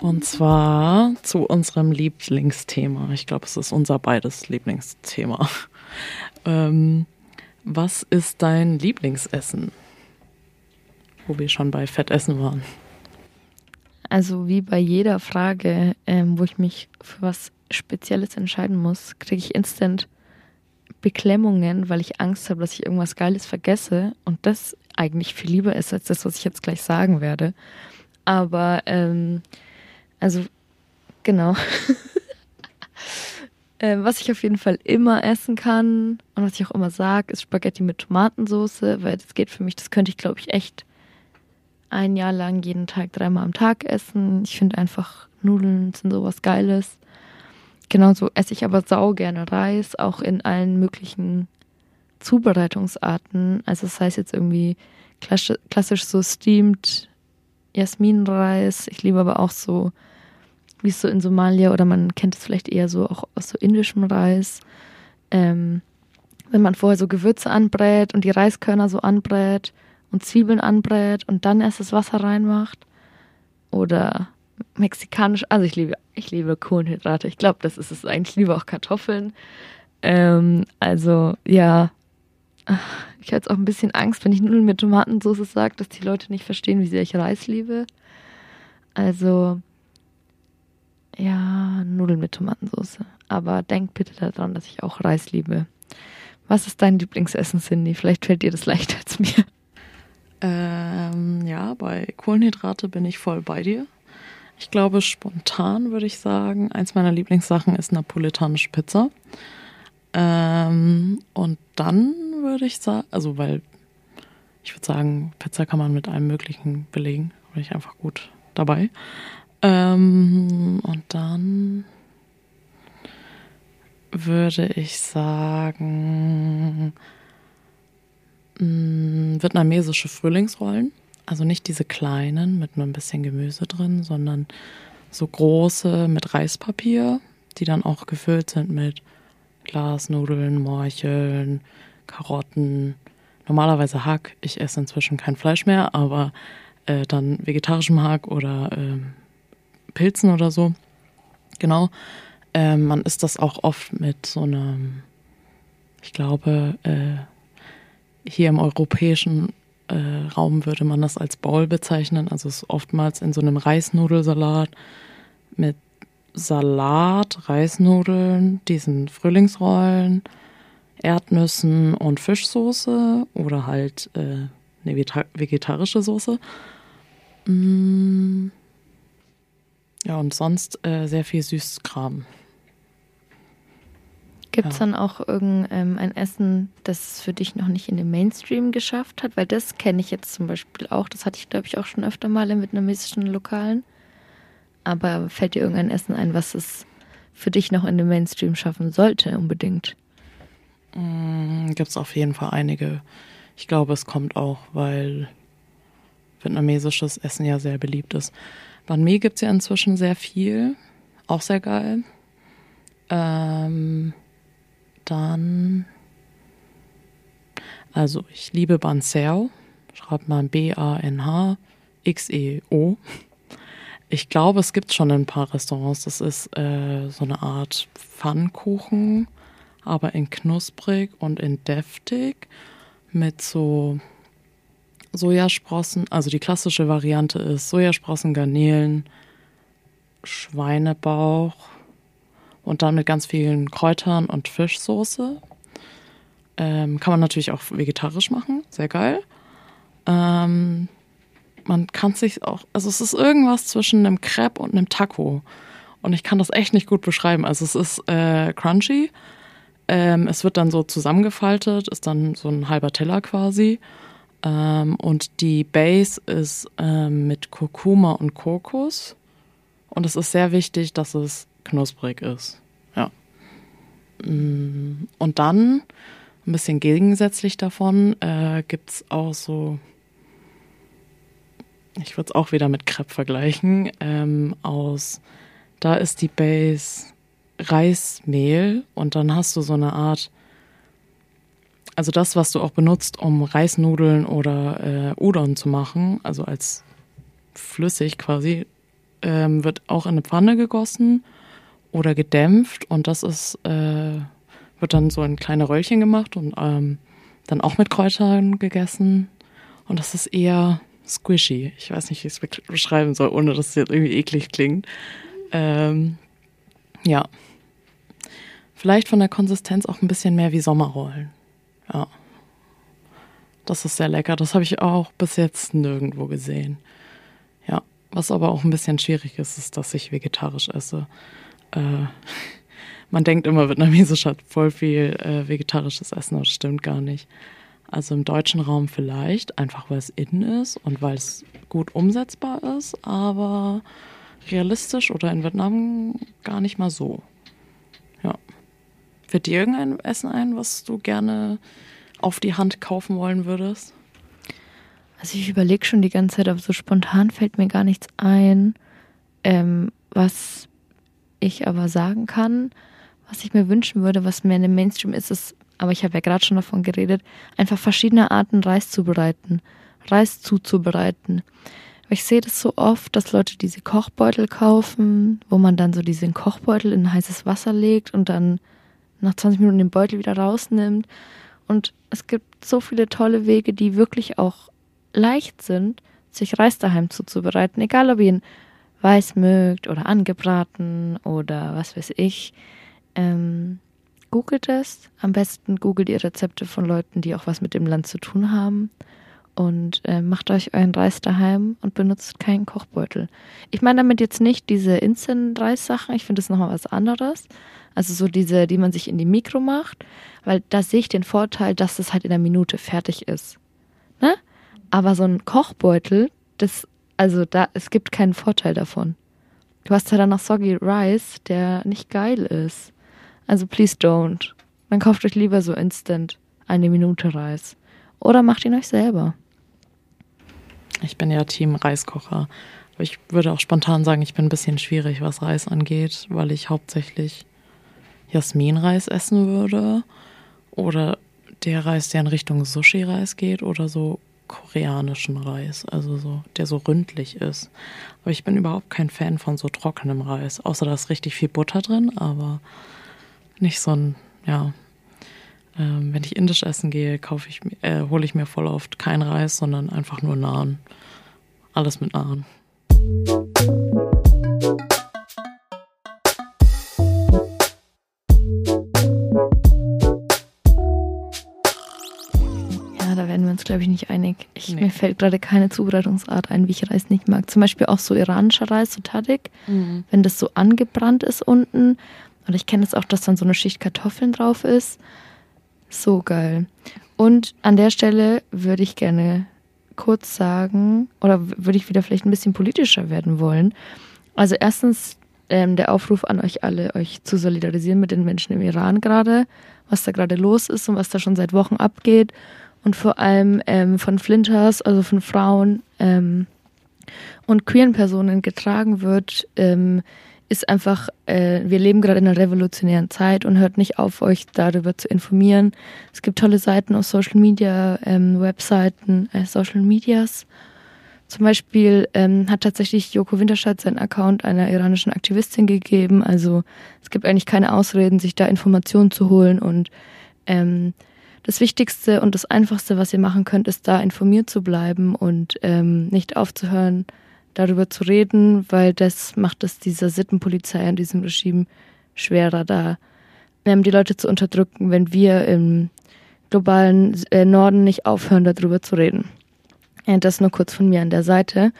Und zwar zu unserem Lieblingsthema. Ich glaube, es ist unser beides Lieblingsthema. Ähm, was ist dein Lieblingsessen? wo wir schon bei Fettessen waren. Also wie bei jeder Frage, ähm, wo ich mich für was Spezielles entscheiden muss, kriege ich instant Beklemmungen, weil ich Angst habe, dass ich irgendwas Geiles vergesse und das eigentlich viel lieber ist als das, was ich jetzt gleich sagen werde. Aber ähm, also genau. <laughs> ähm, was ich auf jeden Fall immer essen kann und was ich auch immer sage, ist Spaghetti mit Tomatensauce, weil das geht für mich, das könnte ich glaube ich echt ein Jahr lang jeden Tag dreimal am Tag essen. Ich finde einfach Nudeln sind sowas Geiles. Genauso esse ich aber sau gerne Reis, auch in allen möglichen Zubereitungsarten. Also das heißt jetzt irgendwie klassisch, klassisch so steamed Jasminreis. Ich liebe aber auch so, wie es so in Somalia oder man kennt es vielleicht eher so auch aus so indischem Reis. Ähm, wenn man vorher so Gewürze anbrät und die Reiskörner so anbrät und Zwiebeln anbrät und dann erst das Wasser reinmacht. Oder mexikanisch, also ich liebe, ich liebe Kohlenhydrate. Ich glaube, das ist es eigentlich. Ich liebe auch Kartoffeln. Ähm, also ja, ich jetzt auch ein bisschen Angst, wenn ich Nudeln mit Tomatensauce sage, dass die Leute nicht verstehen, wie sehr ich Reis liebe. Also ja, Nudeln mit Tomatensauce. Aber denk bitte daran, dass ich auch Reis liebe. Was ist dein Lieblingsessen, Cindy? Vielleicht fällt dir das leichter als mir. Ähm, ja, bei Kohlenhydrate bin ich voll bei dir. Ich glaube, spontan würde ich sagen, eins meiner Lieblingssachen ist napolitanische Pizza. Ähm, und dann würde ich sagen, also weil ich würde sagen, Pizza kann man mit allem Möglichen belegen. Bin ich einfach gut dabei. Ähm, und dann würde ich sagen, mh, vietnamesische Frühlingsrollen. Also nicht diese kleinen mit nur ein bisschen Gemüse drin, sondern so große mit Reispapier, die dann auch gefüllt sind mit Glasnudeln, Morcheln, Karotten, normalerweise Hack. Ich esse inzwischen kein Fleisch mehr, aber äh, dann vegetarischem Hack oder äh, Pilzen oder so. Genau. Ähm, man isst das auch oft mit so einem, ich glaube, äh, hier im europäischen äh, Raum würde man das als Bowl bezeichnen. Also es ist oftmals in so einem Reisnudelsalat mit Salat, Reisnudeln, diesen Frühlingsrollen, Erdnüssen und Fischsoße oder halt äh, eine vegetarische Soße. Mm. Ja, und sonst äh, sehr viel Süßkram. Gibt es Ja. dann auch irgendein ein Essen, das für dich noch nicht in den Mainstream geschafft hat? Weil das kenne ich jetzt zum Beispiel auch. Das hatte ich, glaube ich, auch schon öfter mal in vietnamesischen Lokalen. Aber fällt dir irgendein Essen ein, was es für dich noch in den Mainstream schaffen sollte, unbedingt? Gibt es auf jeden Fall einige. Ich glaube, es kommt auch, weil vietnamesisches Essen ja sehr beliebt ist. Banh Mi gibt es ja inzwischen sehr viel. Auch sehr geil. Ähm, dann. Also, ich liebe Ban Xeo. Schreibt man B-A-N-H-X-E-O. Ich glaube, es gibt schon ein paar Restaurants. Das ist äh, so eine Art Pfannkuchen, aber in knusprig und in deftig mit so Sojasprossen. Also die klassische Variante ist Sojasprossen, Garnelen, Schweinebauch und dann mit ganz vielen Kräutern und Fischsoße. Ähm, kann man natürlich auch vegetarisch machen, sehr geil. Ähm, man kann sich auch, also es ist irgendwas zwischen einem Crepe und einem Taco. Und ich kann das echt nicht gut beschreiben. Also es ist äh, crunchy. Ähm, es wird dann so zusammengefaltet, ist dann so ein halber Teller quasi. Ähm, und die Base ist ähm, mit Kurkuma und Kokos. Und es ist sehr wichtig, dass es knusprig ist. Ja. Mm, Und dann, ein bisschen gegensätzlich davon, äh, gibt es auch so, ich würde es auch wieder mit Crepe vergleichen, ähm, aus, da ist die Base Reismehl und dann hast du so eine Art, also das, was du auch benutzt, um Reisnudeln oder äh, Udon zu machen, also als flüssig quasi, ähm, wird auch in eine Pfanne gegossen oder gedämpft und das ist, äh, wird dann so in kleine Röllchen gemacht und ähm, dann auch mit Kräutern gegessen. Und das ist eher squishy. Ich weiß nicht, wie ich es beschreiben soll, ohne dass es jetzt irgendwie eklig klingt. Ähm, ja. Vielleicht von der Konsistenz auch ein bisschen mehr wie Sommerrollen. Ja. Das ist sehr lecker. Das habe ich auch bis jetzt nirgendwo gesehen. Ja. Was aber auch ein bisschen schwierig ist, ist, dass ich vegetarisch esse. Äh, <laughs> man denkt immer, Vietnamesisch <laughs> hat voll viel äh, vegetarisches Essen, aber das stimmt gar nicht. Also im deutschen Raum vielleicht, einfach weil es innen ist und weil es gut umsetzbar ist, aber realistisch oder in Vietnam gar nicht mal so. Ja. Fällt dir irgendein Essen ein, was du gerne auf die Hand kaufen wollen würdest? Also ich überlege schon die ganze Zeit, aber so spontan fällt mir gar nichts ein. Ähm, was ich aber sagen kann, was ich mir wünschen würde, was mehr in dem Mainstream ist, ist, aber ich habe ja gerade schon davon geredet, einfach verschiedene Arten Reis zubereiten, Reis zuzubereiten. Ich sehe das so oft, dass Leute diese Kochbeutel kaufen, wo man dann so diesen Kochbeutel in heißes Wasser legt und dann nach 20 Minuten den Beutel wieder rausnimmt. Und es gibt so viele tolle Wege, die wirklich auch leicht sind, sich Reis daheim zuzubereiten, egal ob ihr ihn weiß mögt oder angebraten oder was weiß ich. Ähm, googelt es. Am besten googelt ihr Rezepte von Leuten, die auch was mit dem Land zu tun haben. Und äh, macht euch euren Reis daheim und benutzt keinen Kochbeutel. Ich meine damit jetzt nicht diese Instant-Reis-Sachen. Ich finde das nochmal was anderes. Also so diese, die man sich in die Mikro macht. Weil da sehe ich den Vorteil, dass das halt in einer Minute fertig ist. Ne? Aber so ein Kochbeutel, das, also da, es gibt keinen Vorteil davon. Du hast ja dann noch Soggy Rice, der nicht geil ist. Also please don't. Dann kauft euch lieber so instant eine Minute Reis. Oder macht ihn euch selber. Ich bin ja Team Reiskocher. Aber ich würde auch spontan sagen, ich bin ein bisschen schwierig, was Reis angeht, weil ich hauptsächlich Jasminreis essen würde. Oder der Reis, der in Richtung Sushi-Reis geht oder so koreanischen Reis, also so, der so ründlich ist. Aber ich bin überhaupt kein Fan von so trockenem Reis, außer da ist richtig viel Butter drin, aber nicht so ein, ja. Ähm, wenn ich indisch essen gehe, kaufe ich, äh, hole ich mir voll oft kein Reis, sondern einfach nur Naan. Alles mit Naan. Ja, da werden wir uns, glaube ich, nicht einig. Ich, Nee. Mir fällt gerade keine Zubereitungsart ein, wie ich Reis nicht mag. Zum Beispiel auch so iranischer Reis, so Tadik, wenn das so angebrannt ist unten. Und ich kenne es auch, dass dann so eine Schicht Kartoffeln drauf ist. So geil. Und an der Stelle würde ich gerne kurz sagen, oder würde ich wieder vielleicht ein bisschen politischer werden wollen. Also erstens ähm, der Aufruf an euch alle, euch zu solidarisieren mit den Menschen im Iran gerade, was da gerade los ist und was da schon seit Wochen abgeht. Und vor allem ähm, von Flinters, also von Frauen ähm, und queeren Personen getragen wird, ähm, ist einfach, äh, wir leben gerade in einer revolutionären Zeit und hört nicht auf, euch darüber zu informieren. Es gibt tolle Seiten auf Social Media, ähm, Webseiten, äh, Social Medias. Zum Beispiel ähm, hat tatsächlich Joko Winterscheid seinen Account einer iranischen Aktivistin gegeben. Also es gibt eigentlich keine Ausreden, sich da Informationen zu holen. Und ähm, das Wichtigste und das Einfachste, was ihr machen könnt, ist da informiert zu bleiben und ähm, nicht aufzuhören, darüber zu reden, weil das macht es dieser Sittenpolizei und diesem Regime schwerer, da ähm, die Leute zu unterdrücken, wenn wir im globalen äh, Norden nicht aufhören, darüber zu reden. Ja, das nur kurz von mir an der Seite,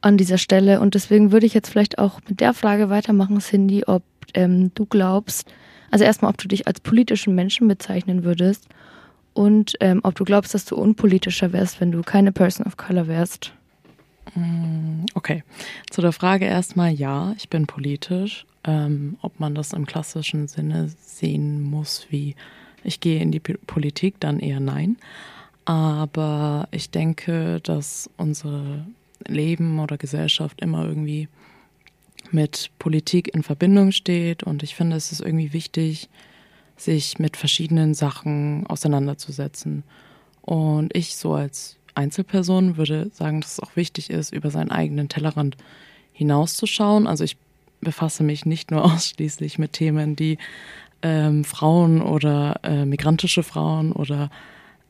an dieser Stelle. Und deswegen würde ich jetzt vielleicht auch mit der Frage weitermachen, Cindy, ob ähm, du glaubst, also erstmal, ob du dich als politischen Menschen bezeichnen würdest und ähm, ob du glaubst, dass du unpolitischer wärst, wenn du keine Person of Color wärst. Okay, zu der Frage erstmal ja, ich bin politisch. Ähm, ob man das im klassischen Sinne sehen muss, wie ich gehe in die P- Politik, dann eher nein. Aber ich denke, dass unser Leben oder Gesellschaft immer irgendwie mit Politik in Verbindung steht und ich finde, es ist irgendwie wichtig, sich mit verschiedenen Sachen auseinanderzusetzen. Und ich so als Einzelperson würde sagen, dass es auch wichtig ist, über seinen eigenen Tellerrand hinauszuschauen. Also ich befasse mich nicht nur <laughs> ausschließlich mit Themen, die ähm, Frauen oder äh, migrantische Frauen oder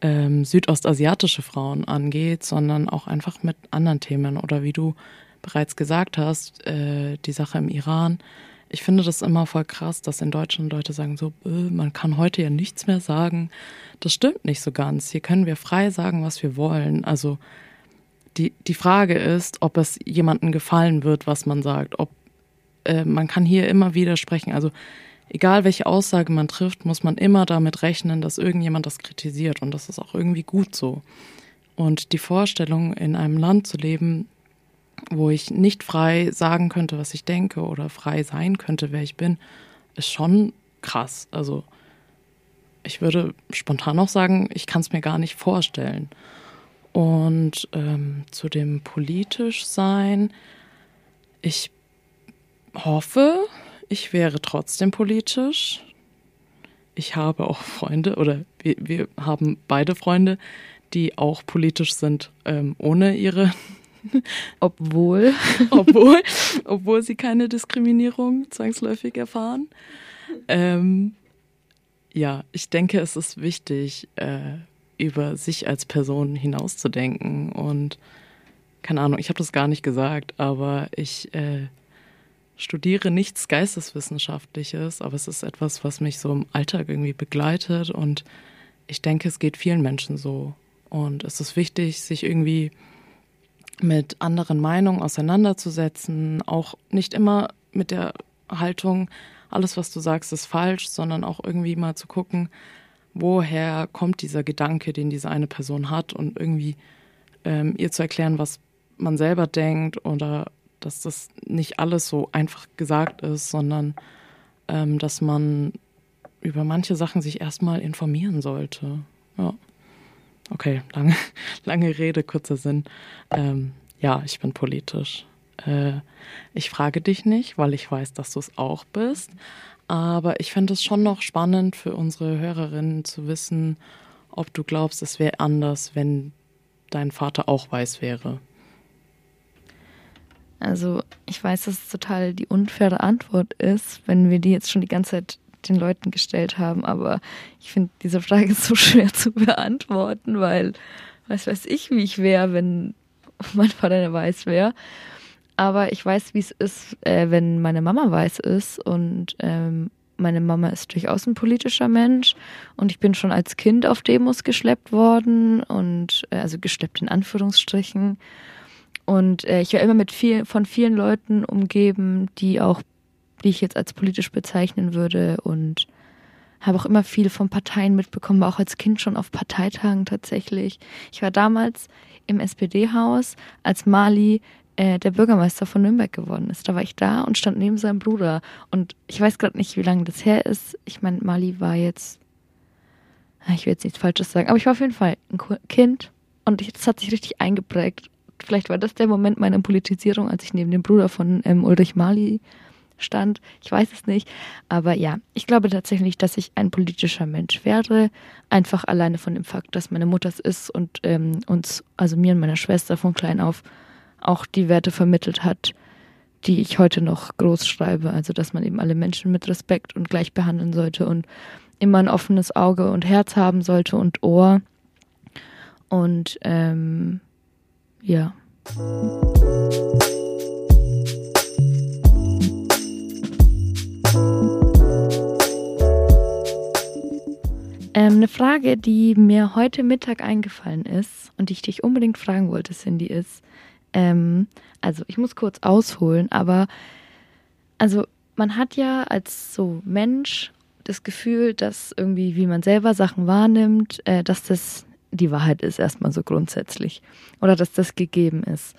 ähm, südostasiatische Frauen angeht, sondern auch einfach mit anderen Themen oder wie du bereits gesagt hast, äh, die Sache im Iran. Ich finde das immer voll krass, dass in Deutschland Leute sagen so, äh, man kann heute ja nichts mehr sagen. Das stimmt nicht so ganz. Hier können wir frei sagen, was wir wollen. Also die, die Frage ist, ob es jemandem gefallen wird, was man sagt. Ob äh, man kann hier immer widersprechen. Also egal welche Aussage man trifft, muss man immer damit rechnen, dass irgendjemand das kritisiert. Und das ist auch irgendwie gut so. Und die Vorstellung, in einem Land zu leben, wo ich nicht frei sagen könnte, was ich denke oder frei sein könnte, wer ich bin, ist schon krass. Also ich würde spontan auch sagen, ich kann es mir gar nicht vorstellen. Und ähm, zu dem politisch sein, ich hoffe, ich wäre trotzdem politisch. Ich habe auch Freunde oder wir, wir haben beide Freunde, die auch politisch sind, ähm, ohne ihre <laughs> Obwohl. <laughs> obwohl, obwohl sie keine Diskriminierung zwangsläufig erfahren. Ähm, ja, ich denke, es ist wichtig, äh, über sich als Person hinauszudenken. Und keine Ahnung, ich habe das gar nicht gesagt, aber ich äh, studiere nichts Geisteswissenschaftliches, aber es ist etwas, was mich so im Alltag irgendwie begleitet. Und ich denke, es geht vielen Menschen so. Und es ist wichtig, sich irgendwie mit anderen Meinungen auseinanderzusetzen, auch nicht immer mit der Haltung, alles, was du sagst, ist falsch, sondern auch irgendwie mal zu gucken, woher kommt dieser Gedanke, den diese eine Person hat und irgendwie ähm, ihr zu erklären, was man selber denkt oder dass das nicht alles so einfach gesagt ist, sondern ähm, dass man über manche Sachen sich erstmal informieren sollte. Ja. Okay, lange, <laughs> lange Rede, kurzer Sinn. Ähm, ja, ich bin politisch. Äh, ich frage dich nicht, weil ich weiß, dass du es auch bist. Aber ich fände es schon noch spannend für unsere Hörerinnen zu wissen, ob du glaubst, es wäre anders, wenn dein Vater auch weiß wäre. Also ich weiß, dass es total die unfaire Antwort ist, wenn wir die jetzt schon die ganze Zeit den Leuten gestellt haben, aber ich finde diese Frage <laughs> so schwer zu beantworten, weil was weiß ich, wie ich wäre, wenn mein Vater weiß wäre. Aber ich weiß, wie es ist, äh, wenn meine Mama weiß ist und ähm, meine Mama ist durchaus ein politischer Mensch und ich bin schon als Kind auf Demos geschleppt worden und äh, also geschleppt in Anführungsstrichen. Und äh, ich war immer mit viel, von vielen Leuten umgeben, die auch, die ich jetzt als politisch bezeichnen würde und habe auch immer viel von Parteien mitbekommen, auch als Kind schon auf Parteitagen tatsächlich. Ich war damals im SPD-Haus, als Mali äh, der Bürgermeister von Nürnberg geworden ist. Da war ich da und stand neben seinem Bruder. Und ich weiß gerade nicht, wie lange das her ist. Ich meine, Mali war jetzt, ah, ich will jetzt nichts Falsches sagen, aber ich war auf jeden Fall ein Kind und das hat sich richtig eingeprägt. Vielleicht war das der Moment meiner Politisierung, als ich neben dem Bruder von ähm, Ulrich Mali stand. Ich weiß es nicht. Aber ja, ich glaube tatsächlich, dass ich ein politischer Mensch wäre. Einfach alleine von dem Fakt, dass meine Mutter es ist und ähm, uns, also mir und meiner Schwester von klein auf, auch die Werte vermittelt hat, die ich heute noch groß schreibe. Also, dass man eben alle Menschen mit Respekt und gleich behandeln sollte und immer ein offenes Auge und Herz haben sollte und Ohr. Und ähm, ja. Ähm, eine Frage, die mir heute Mittag eingefallen ist und die ich dich unbedingt fragen wollte, Cindy, ist, ähm, also ich muss kurz ausholen, aber also man hat ja als so Mensch das Gefühl, dass irgendwie, wie man selber Sachen wahrnimmt, äh, dass das die Wahrheit ist erstmal so grundsätzlich oder dass das gegeben ist.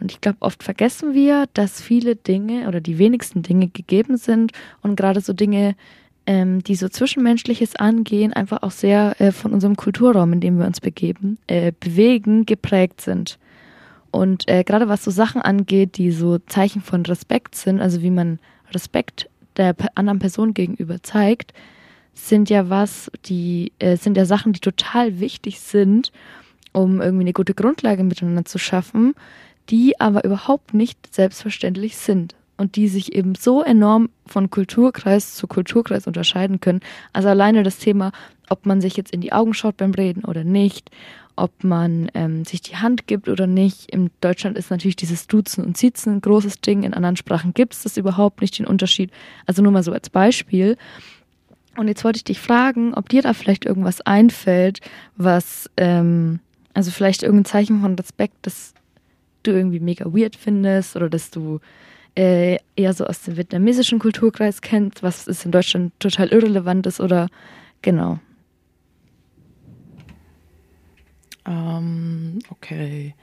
Und ich glaube, oft vergessen wir, dass viele Dinge oder die wenigsten Dinge gegeben sind und gerade so Dinge, ähm, die so Zwischenmenschliches angehen, einfach auch sehr äh, von unserem Kulturraum, in dem wir uns begeben, äh, bewegen, geprägt sind. Und äh, gerade was so Sachen angeht, die so Zeichen von Respekt sind, also wie man Respekt der anderen Person gegenüber zeigt, sind ja was, die äh, sind ja Sachen, die total wichtig sind, um irgendwie eine gute Grundlage miteinander zu schaffen, die aber überhaupt nicht selbstverständlich sind. Und die sich eben so enorm von Kulturkreis zu Kulturkreis unterscheiden können. Also alleine das Thema, ob man sich jetzt in die Augen schaut beim Reden oder nicht, ob man ähm, sich die Hand gibt oder nicht. In Deutschland ist natürlich dieses Duzen und Siezen ein großes Ding. In anderen Sprachen gibt es das überhaupt nicht, den Unterschied. Also nur mal so als Beispiel. Und jetzt wollte ich dich fragen, ob dir da vielleicht irgendwas einfällt, was, ähm, also vielleicht irgendein Zeichen von Respekt, das du irgendwie mega weird findest oder dass du äh, eher so aus dem vietnamesischen Kulturkreis kennst, was ist in Deutschland total irrelevant ist oder genau. Ähm, okay.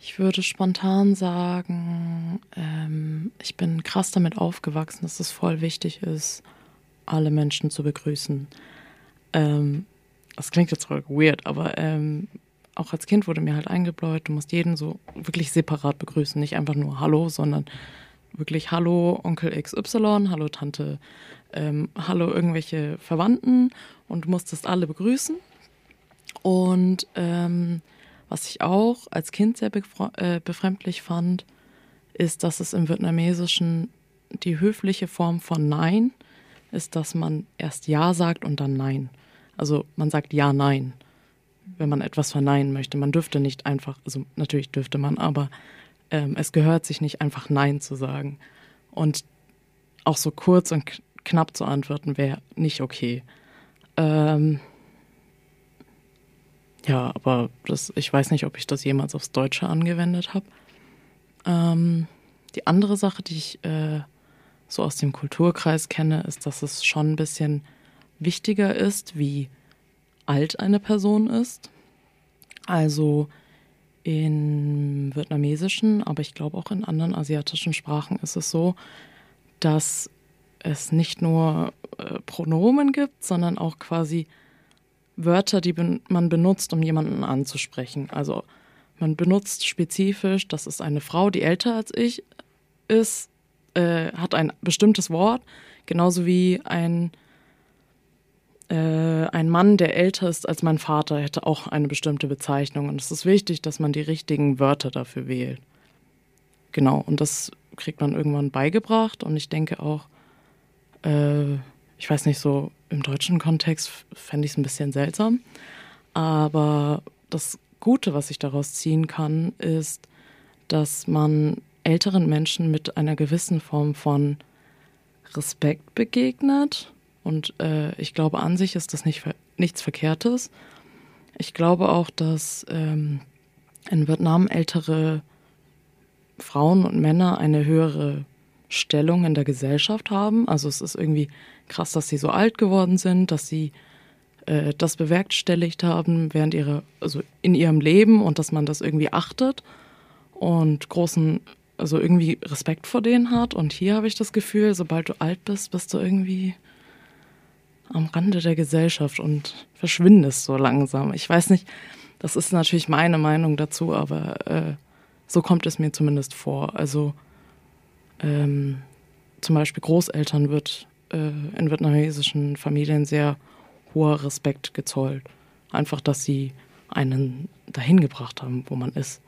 Ich würde spontan sagen, ähm, ich bin krass damit aufgewachsen, dass es voll wichtig ist, alle Menschen zu begrüßen. Ähm, das klingt jetzt voll weird, aber ähm, auch als Kind wurde mir halt eingebläut, du musst jeden so wirklich separat begrüßen. Nicht einfach nur Hallo, sondern wirklich Hallo Onkel XY, Hallo Tante, ähm, Hallo irgendwelche Verwandten und du musstest alle begrüßen. Und ähm, was ich auch als Kind sehr äh, befremdlich fand, ist, dass es im Vietnamesischen die höfliche Form von Nein ist, dass man erst Ja sagt und dann Nein. Also man sagt Ja, Nein, wenn man etwas verneinen möchte. Man dürfte nicht einfach, also natürlich dürfte man, aber ähm, es gehört sich nicht einfach Nein zu sagen. Und auch so kurz und knapp zu antworten wäre nicht okay. Ähm, ja, aber das, ich weiß nicht, ob ich das jemals aufs Deutsche angewendet habe. Ähm, die andere Sache, die ich äh, so aus dem Kulturkreis kenne, ist, dass es schon ein bisschen wichtiger ist, wie alt eine Person ist. Also in vietnamesischen, aber ich glaube auch in anderen asiatischen Sprachen ist es so, dass es nicht nur äh, Pronomen gibt, sondern auch quasi Wörter, die ben man benutzt, um jemanden anzusprechen. Also man benutzt spezifisch, das ist eine Frau, die älter als ich ist, äh, hat ein bestimmtes Wort, genauso wie ein, ein Mann, der älter ist als mein Vater, hätte auch eine bestimmte Bezeichnung. Und es ist wichtig, dass man die richtigen Wörter dafür wählt. Genau, und das kriegt man irgendwann beigebracht. Und ich denke auch, äh, ich weiß nicht, so im deutschen Kontext fände ich es ein bisschen seltsam. Aber das Gute, was ich daraus ziehen kann, ist, dass man älteren Menschen mit einer gewissen Form von Respekt begegnet. Und äh, ich glaube, an sich ist das nicht, nichts Verkehrtes. Ich glaube auch, dass ähm, in Vietnam ältere Frauen und Männer eine höhere Stellung in der Gesellschaft haben. Also es ist irgendwie krass, dass sie so alt geworden sind, dass sie äh, das bewerkstelligt haben während ihrer, also in ihrem Leben und dass man das irgendwie achtet und großen, also irgendwie Respekt vor denen hat. Und hier habe ich das Gefühl, sobald du alt bist, bist du irgendwie am Rande der Gesellschaft und verschwindest so langsam. Ich weiß nicht, das ist natürlich meine Meinung dazu, aber äh, so kommt es mir zumindest vor. Also ähm, zum Beispiel Großeltern wird äh, in vietnamesischen Familien sehr hoher Respekt gezollt. Einfach, dass sie einen dahin gebracht haben, wo man ist.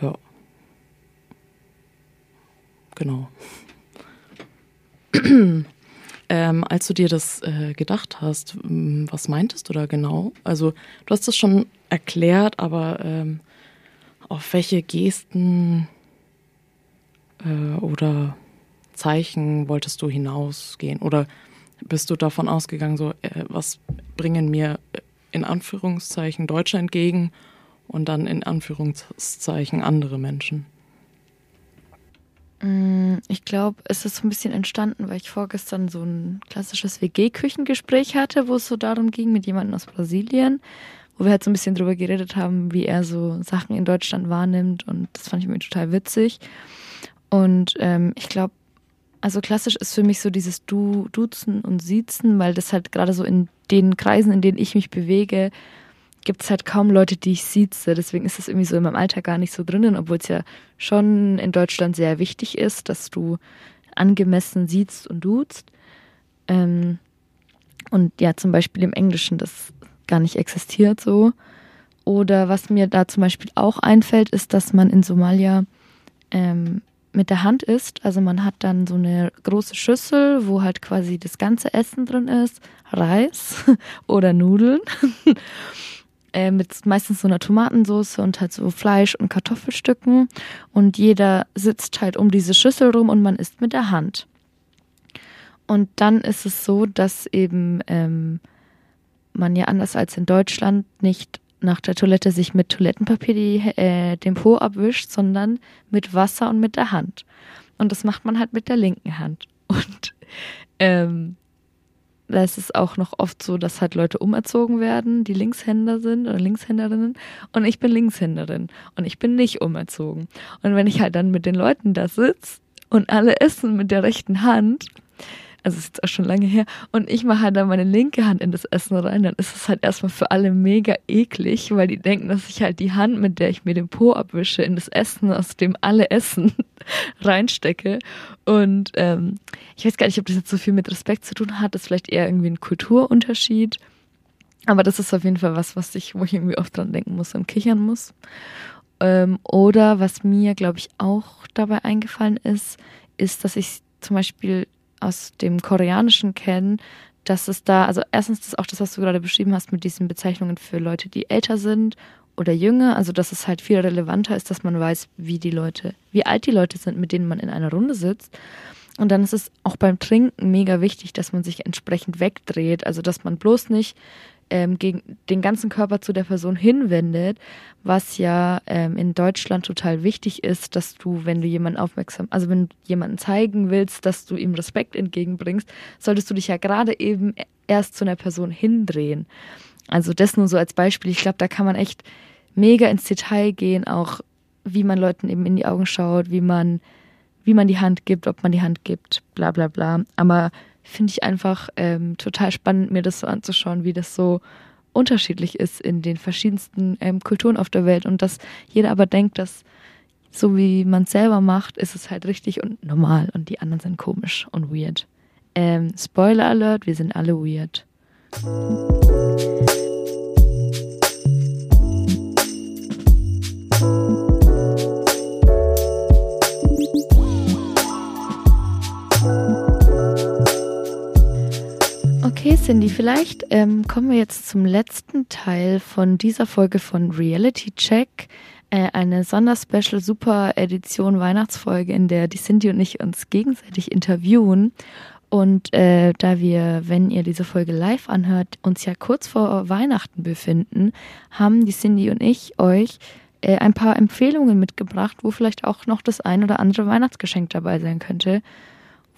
Ja. Genau. <clears throat> <clears throat> ähm, als du dir das äh, gedacht hast, m, was meintest du da genau? Also, du hast das schon erklärt, aber ähm, auf welche Gesten äh, oder Zeichen wolltest du hinausgehen? Oder bist du davon ausgegangen, so, äh, was bringen mir äh, in Anführungszeichen Deutsche entgegen und dann in Anführungszeichen andere Menschen? Mm, Ich glaube, es ist so ein bisschen entstanden, weil ich vorgestern so ein klassisches WG-Küchengespräch hatte, wo es so darum ging mit jemandem aus Brasilien, wo wir halt so ein bisschen drüber geredet haben, wie er so Sachen in Deutschland wahrnimmt und das fand ich mir total witzig. Und ähm, ich glaube, also klassisch ist für mich so dieses Du, Duzen und Siezen, weil das halt gerade so in den Kreisen, in denen ich mich bewege, gibt es halt kaum Leute, die ich sieze. Deswegen ist es irgendwie so in meinem Alltag gar nicht so drinnen, obwohl es ja schon in Deutschland sehr wichtig ist, dass du angemessen siehst und duzt. Ähm, und ja, zum Beispiel im Englischen das gar nicht existiert so. Oder was mir da zum Beispiel auch einfällt, ist, dass man in Somalia ähm, mit der Hand isst. Also man hat dann so eine große Schüssel, wo halt quasi das ganze Essen drin ist, Reis <laughs> oder Nudeln. Äh, mit meistens so einer Tomatensauce und halt so Fleisch und Kartoffelstücken. Und jeder sitzt halt um diese Schüssel rum und man isst mit der Hand. Und dann ist es so, dass eben ähm, man ja anders als in Deutschland nicht nach der Toilette sich mit Toilettenpapier die, äh, den Po abwischt, sondern mit Wasser und mit der Hand. Und das macht man halt mit der linken Hand. Und ähm, da ist es auch noch oft so, dass halt Leute umerzogen werden, die Linkshänder sind oder Linkshänderinnen. Und ich bin Linkshänderin und ich bin nicht umerzogen. Und wenn ich halt dann mit den Leuten da sitze und alle essen mit der rechten Hand, also ist jetzt auch schon lange her, und ich mache halt dann meine linke Hand in das Essen rein, dann ist es halt erstmal für alle mega eklig, weil die denken, dass ich halt die Hand, mit der ich mir den Po abwische, in das Essen, aus dem alle essen, <laughs> reinstecke. Und ähm, ich weiß gar nicht, ob das jetzt so viel mit Respekt zu tun hat, das ist vielleicht eher irgendwie ein Kulturunterschied. Aber das ist auf jeden Fall was, was ich, wo ich irgendwie oft dran denken muss und kichern muss. Ähm, oder was mir, glaube ich, auch dabei eingefallen ist, ist, dass ich zum Beispiel aus dem Koreanischen kenne, dass es da, also erstens das auch das, was du gerade beschrieben hast mit diesen Bezeichnungen für Leute, die älter sind oder jünger, also dass es halt viel relevanter ist, dass man weiß, wie die Leute, wie alt die Leute sind, mit denen man in einer Runde sitzt. Und dann ist es auch beim Trinken mega wichtig, dass man sich entsprechend wegdreht, also dass man bloß nicht ähm, gegen den ganzen Körper zu der Person hinwendet, was ja ähm, in Deutschland total wichtig ist, dass du, wenn du jemanden aufmerksam, also wenn du jemanden zeigen willst, dass du ihm Respekt entgegenbringst, solltest du dich ja gerade eben erst zu einer Person hindrehen. Also das nur so als Beispiel. Ich glaube, da kann man echt mega ins Detail gehen, auch wie man Leuten eben in die Augen schaut, wie man, wie man die Hand gibt, ob man die Hand gibt, bla bla bla. Aber finde ich einfach ähm, total spannend, mir das so anzuschauen, wie das so unterschiedlich ist in den verschiedensten ähm, Kulturen auf der Welt und dass jeder aber denkt, dass so wie man es selber macht, ist es halt richtig und normal und die anderen sind komisch und weird. Ähm, Spoiler Alert, wir sind alle weird. Cindy, vielleicht ähm, kommen wir jetzt zum letzten Teil von dieser Folge von Reality Check. Äh, eine Sonderspecial Super Edition Weihnachtsfolge, in der die Cindy und ich uns gegenseitig interviewen. Und äh, da wir, wenn ihr diese Folge live anhört, uns ja kurz vor Weihnachten befinden, haben die Cindy und ich euch äh, ein paar Empfehlungen mitgebracht, wo vielleicht auch noch das ein oder andere Weihnachtsgeschenk dabei sein könnte,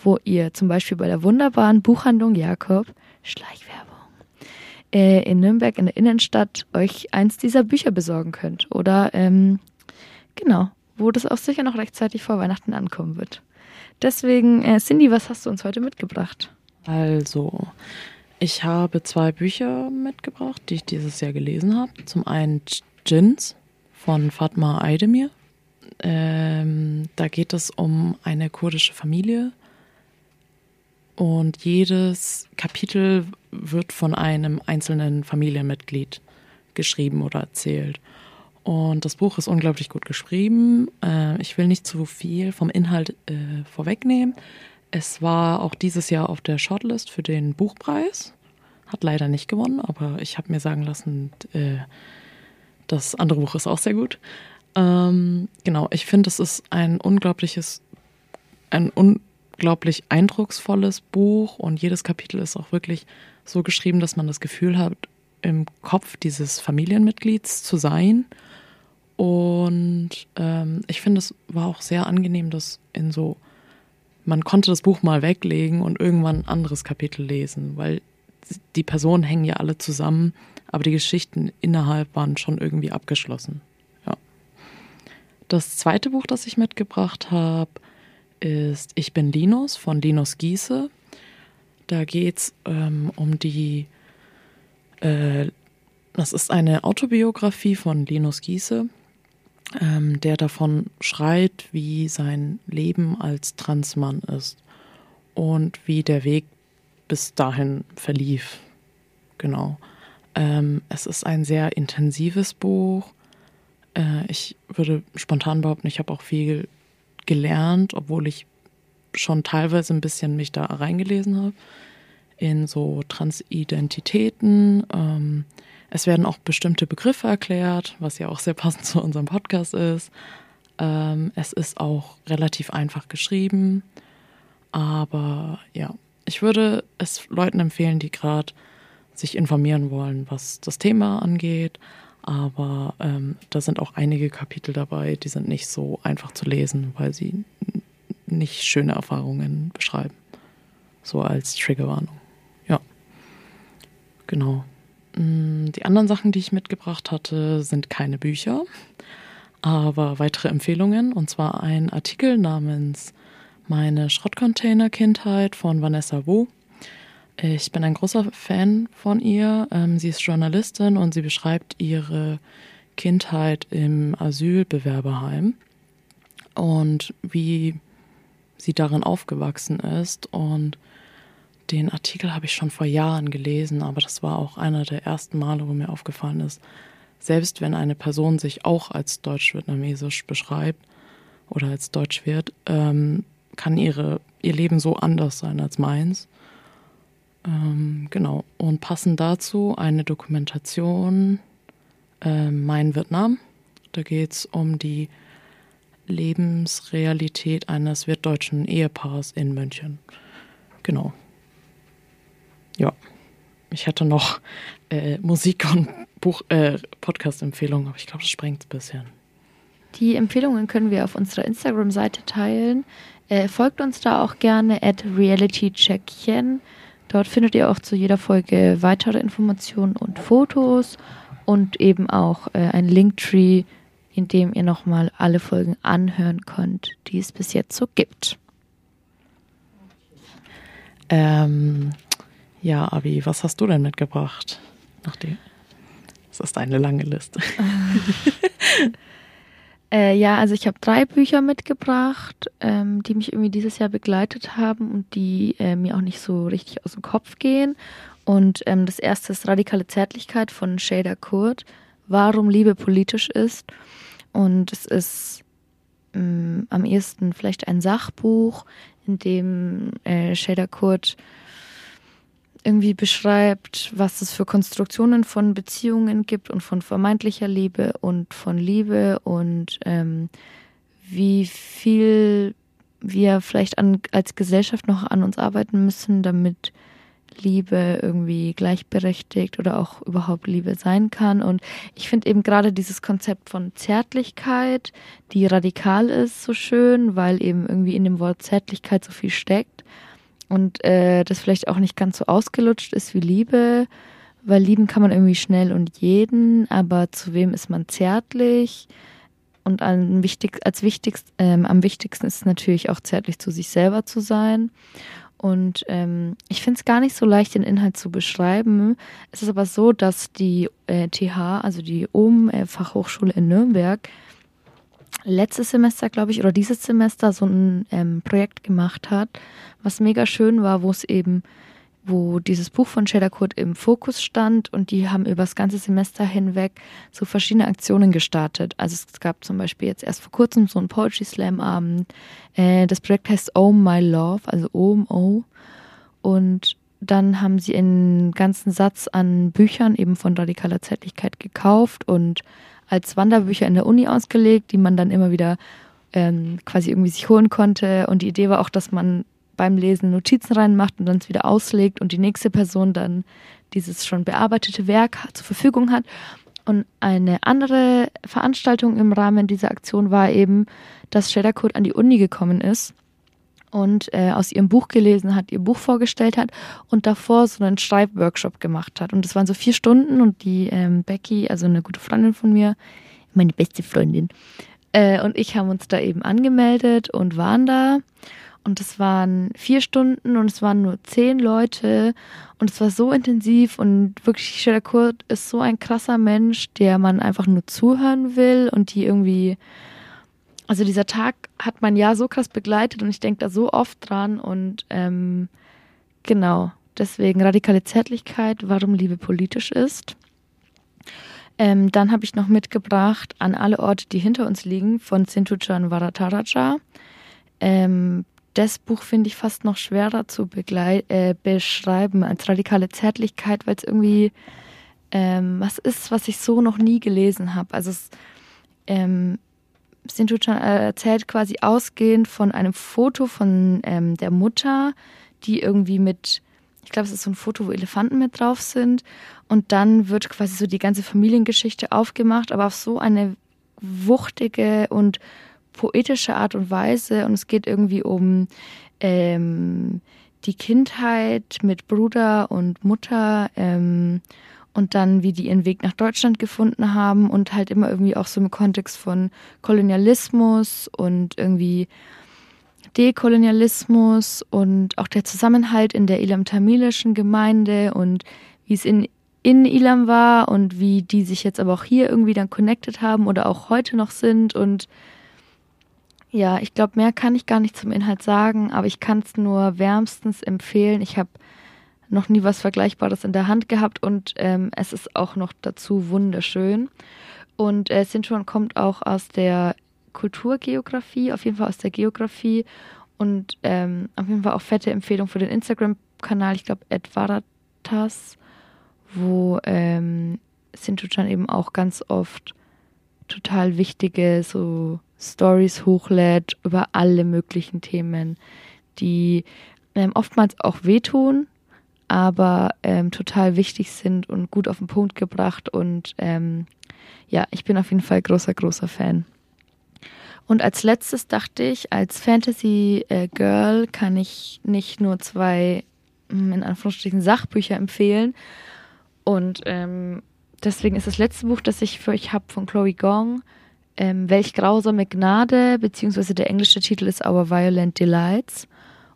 wo ihr zum Beispiel bei der wunderbaren Buchhandlung Jakob, Schleichwerbung, äh, in Nürnberg in der Innenstadt euch eins dieser Bücher besorgen könnt. Oder ähm, genau, wo das auch sicher noch rechtzeitig vor Weihnachten ankommen wird. Deswegen, äh, Cindy, was hast du uns heute mitgebracht? Also, ich habe zwei Bücher mitgebracht, die ich dieses Jahr gelesen habe. Zum einen Djinns von Fatma Aydemir. Ähm, da geht es um eine kurdische Familie. Und jedes Kapitel wird von einem einzelnen Familienmitglied geschrieben oder erzählt. Und das Buch ist unglaublich gut geschrieben. Äh, ich will nicht zu viel vom Inhalt äh, vorwegnehmen. Es war auch dieses Jahr auf der Shortlist für den Buchpreis. Hat leider nicht gewonnen, aber ich habe mir sagen lassen, äh, das andere Buch ist auch sehr gut. Ähm, genau, ich finde, es ist ein unglaubliches, ein unglaublich eindrucksvolles Buch und jedes Kapitel ist auch wirklich so geschrieben, dass man das Gefühl hat, im Kopf dieses Familienmitglieds zu sein. Und ähm, ich finde, es war auch sehr angenehm, dass in so, man konnte das Buch mal weglegen und irgendwann ein anderes Kapitel lesen, weil die Personen hängen ja alle zusammen, aber die Geschichten innerhalb waren schon irgendwie abgeschlossen. Ja. Das zweite Buch, das ich mitgebracht habe, ist Ich bin Linus von Linus Giese. Da geht es ähm, um die, äh, das ist eine Autobiografie von Linus Giese, ähm, der davon schreit, wie sein Leben als Transmann ist und wie der Weg bis dahin verlief. Genau. Ähm, es ist ein sehr intensives Buch. Äh, ich würde spontan behaupten, ich habe auch viel gelernt, obwohl ich schon teilweise ein bisschen mich da reingelesen habe, in so Transidentitäten. Ähm, es werden auch bestimmte Begriffe erklärt, was ja auch sehr passend zu unserem Podcast ist. Ähm, es ist auch relativ einfach geschrieben. Aber ja, ich würde es Leuten empfehlen, die gerade sich informieren wollen, was das Thema angeht. Aber ähm, da sind auch einige Kapitel dabei, die sind nicht so einfach zu lesen, weil sie nicht schöne Erfahrungen beschreiben. So als Triggerwarnung. Ja. Genau. Mm, Die anderen Sachen, die ich mitgebracht hatte, sind keine Bücher, aber weitere Empfehlungen. Und zwar ein Artikel namens Meine Schrottcontainer-Kindheit von Vanessa Wu. Ich bin ein großer Fan von ihr. Ähm, Sie ist Journalistin und sie beschreibt ihre Kindheit im Asylbewerberheim und wie sie darin aufgewachsen ist. Und den Artikel habe ich schon vor Jahren gelesen, aber das war auch einer der ersten Male, wo mir aufgefallen ist, selbst wenn eine Person sich auch als deutsch-vietnamesisch beschreibt oder als deutsch wird, ähm, kann ihre, ihr Leben so anders sein als meins. Ähm, genau. Und passend dazu eine Dokumentation ähm, Mein Vietnam. Da geht es um die Lebensrealität eines wirtdeutschen Ehepaars in München. Genau. Ja. Ich hatte noch äh, Musik- und Buch, äh, Podcast-Empfehlungen, aber ich glaube, das sprengt ein bisschen. Die Empfehlungen können wir auf unserer Instagram-Seite teilen. Äh, folgt uns da auch gerne at realitycheckchen. Dort findet ihr auch zu jeder Folge weitere Informationen und Fotos und eben auch äh, ein Linktree, in dem ihr nochmal alle Folgen anhören könnt, die es bis jetzt so gibt. Ähm, ja, Abi, was hast du denn mitgebracht? Nachdem. Das ist eine lange Liste. <laughs> Äh, ja, also ich habe drei Bücher mitgebracht, ähm, die mich irgendwie dieses Jahr begleitet haben und die äh, mir auch nicht so richtig aus dem Kopf gehen. Und ähm, das erste ist Radikale Zärtlichkeit von Shader Kurt, Warum Liebe politisch ist. Und es ist ähm, am ehesten vielleicht ein Sachbuch, in dem äh, Shader Kurt irgendwie beschreibt, was es für Konstruktionen von Beziehungen gibt und von vermeintlicher Liebe und von Liebe und ähm, wie viel wir vielleicht an, als Gesellschaft noch an uns arbeiten müssen, damit Liebe irgendwie gleichberechtigt oder auch überhaupt Liebe sein kann. Und ich finde eben gerade dieses Konzept von Zärtlichkeit, die radikal ist, so schön, weil eben irgendwie in dem Wort Zärtlichkeit so viel steckt und äh, das vielleicht auch nicht ganz so ausgelutscht ist wie Liebe, weil lieben kann man irgendwie schnell und jeden, aber zu wem ist man zärtlich? Und an wichtig, als wichtigst, ähm, am wichtigsten ist es natürlich auch zärtlich zu sich selber zu sein. Und ähm, ich finde es gar nicht so leicht, den Inhalt zu beschreiben. Es ist aber so, dass die äh, TH, also die OM äh, Fachhochschule in Nürnberg, letztes Semester, glaube ich, oder dieses Semester so ein ähm, Projekt gemacht hat, was mega schön war, wo es eben, wo dieses Buch von Shader Kurt im Fokus stand und die haben über das ganze Semester hinweg so verschiedene Aktionen gestartet. Also es gab zum Beispiel jetzt erst vor kurzem so einen Poetry Slam Abend. Äh, das Projekt heißt Oh My Love, also OMO. Und dann haben sie einen ganzen Satz an Büchern eben von radikaler Zärtlichkeit gekauft und als Wanderbücher in der Uni ausgelegt, die man dann immer wieder ähm, quasi irgendwie sich holen konnte. Und die Idee war auch, dass man beim Lesen Notizen reinmacht und dann es wieder auslegt und die nächste Person dann dieses schon bearbeitete Werk zur Verfügung hat. Und eine andere Veranstaltung im Rahmen dieser Aktion war eben, dass Shader Code an die Uni gekommen ist und äh, aus ihrem Buch gelesen hat, ihr Buch vorgestellt hat und davor so einen Schreibworkshop gemacht hat. Und das waren so vier Stunden und die ähm, Becky, also eine gute Freundin von mir, meine beste Freundin, äh, und ich haben uns da eben angemeldet und waren da. Und es waren vier Stunden und es waren nur zehn Leute und es war so intensiv und wirklich Shader Kurt ist so ein krasser Mensch, der man einfach nur zuhören will und die irgendwie also dieser Tag hat mein Jahr so krass begleitet und ich denke da so oft dran und ähm, genau, deswegen radikale Zärtlichkeit, warum Liebe politisch ist. Ähm, dann habe ich noch mitgebracht an alle Orte, die hinter uns liegen, von Sintuchan Varataraja. ähm, das Buch finde ich fast noch schwerer zu äh, beschreiben als radikale Zärtlichkeit, weil es irgendwie ähm, was ist, was ich so noch nie gelesen habe. Also es ähm, Sintuchan erzählt quasi ausgehend von einem Foto von ähm, der Mutter, die irgendwie mit, ich glaube, es ist so ein Foto, wo Elefanten mit drauf sind. Und dann wird quasi so die ganze Familiengeschichte aufgemacht, aber auf so eine wuchtige und poetische Art und Weise. Und es geht irgendwie um ähm, die Kindheit mit Bruder und Mutter. Ähm, und dann, wie die ihren Weg nach Deutschland gefunden haben und halt immer irgendwie auch so im Kontext von Kolonialismus und irgendwie Dekolonialismus und auch der Zusammenhalt in der ilam-tamilischen Gemeinde und wie es in, in Ilam war und wie die sich jetzt aber auch hier irgendwie dann connected haben oder auch heute noch sind und ja, ich glaube, mehr kann ich gar nicht zum Inhalt sagen, aber ich kann es nur wärmstens empfehlen. Ich habe noch nie was Vergleichbares in der Hand gehabt und ähm, es ist auch noch dazu wunderschön. Und äh, Sinchuan kommt auch aus der Kulturgeografie, auf jeden Fall aus der Geografie und ähm, auf jeden Fall auch fette Empfehlung für den Instagram-Kanal, ich glaube, Edvaratas, wo ähm, Sinchuan eben auch ganz oft total wichtige so Stories hochlädt über alle möglichen Themen, die ähm, oftmals auch wehtun, aber ähm, total wichtig sind und gut auf den Punkt gebracht. Und ähm, ja, ich bin auf jeden Fall großer, großer Fan. Und als letztes dachte ich, als Fantasy äh, Girl kann ich nicht nur zwei, hm, in Anführungsstrichen, Sachbücher empfehlen. Und ähm, deswegen ist das letzte Buch, das ich für euch habe, von Chloe Gong, ähm, Welch grausame Gnade, beziehungsweise der englische Titel ist Our Violent Delights.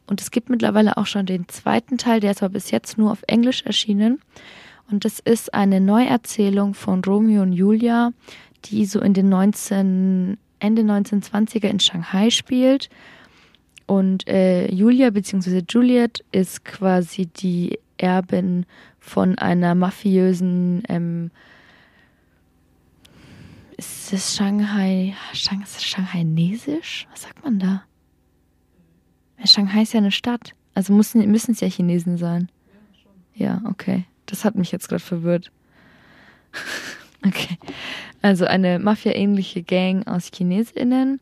Und es gibt mittlerweile auch schon den zweiten Teil, der ist aber bis jetzt nur auf Englisch erschienen. Und das ist eine Neuerzählung von Romeo und Julia, die so in den 19, Ende 1920er in Shanghai spielt. Und äh, Julia bzw. Juliet ist quasi die Erbin von einer mafiösen, ähm, ist das Shanghai, Shang, ist das Shanghainesisch? Was sagt man da? Ja, Shanghai ist ja eine Stadt. Also müssen, müssen es ja Chinesen sein. Ja, okay. Das hat mich jetzt gerade verwirrt. <laughs> okay. Also eine Mafia-ähnliche Gang aus ChinesInnen.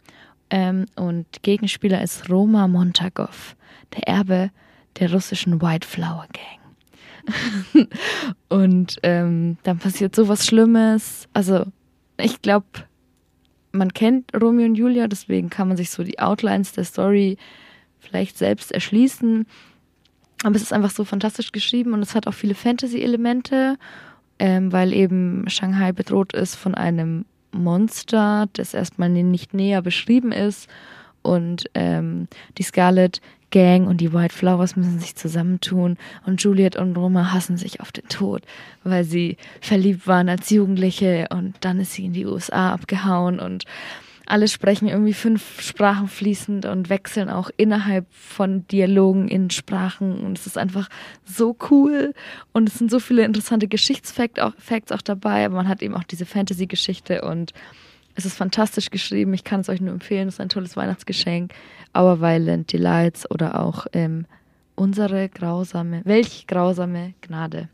Ähm, und Gegenspieler ist Roma Montagov, der Erbe der russischen White Flower Gang. <laughs> und ähm, dann passiert sowas Schlimmes. Also, ich glaube, man kennt Romeo und Julia, deswegen kann man sich so die Outlines der Story vielleicht selbst erschließen. Aber es ist einfach so fantastisch geschrieben und es hat auch viele Fantasy-Elemente, ähm, weil eben Shanghai bedroht ist von einem Monster, das erstmal nicht näher beschrieben ist. Und ähm, die Scarlet Gang und die White Flowers müssen sich zusammentun und Juliet und Roma hassen sich auf den Tod, weil sie verliebt waren als Jugendliche und dann ist sie in die USA abgehauen und alle sprechen irgendwie fünf Sprachen fließend und wechseln auch innerhalb von Dialogen in Sprachen. Und es ist einfach so cool. Und es sind so viele interessante Geschichtsfacts auch, Facts auch dabei. Aber man hat eben auch diese Fantasy-Geschichte und es ist fantastisch geschrieben. Ich kann es euch nur empfehlen. Es ist ein tolles Weihnachtsgeschenk. Our Violent Delights oder auch ähm, unsere grausame, welch grausame Gnade.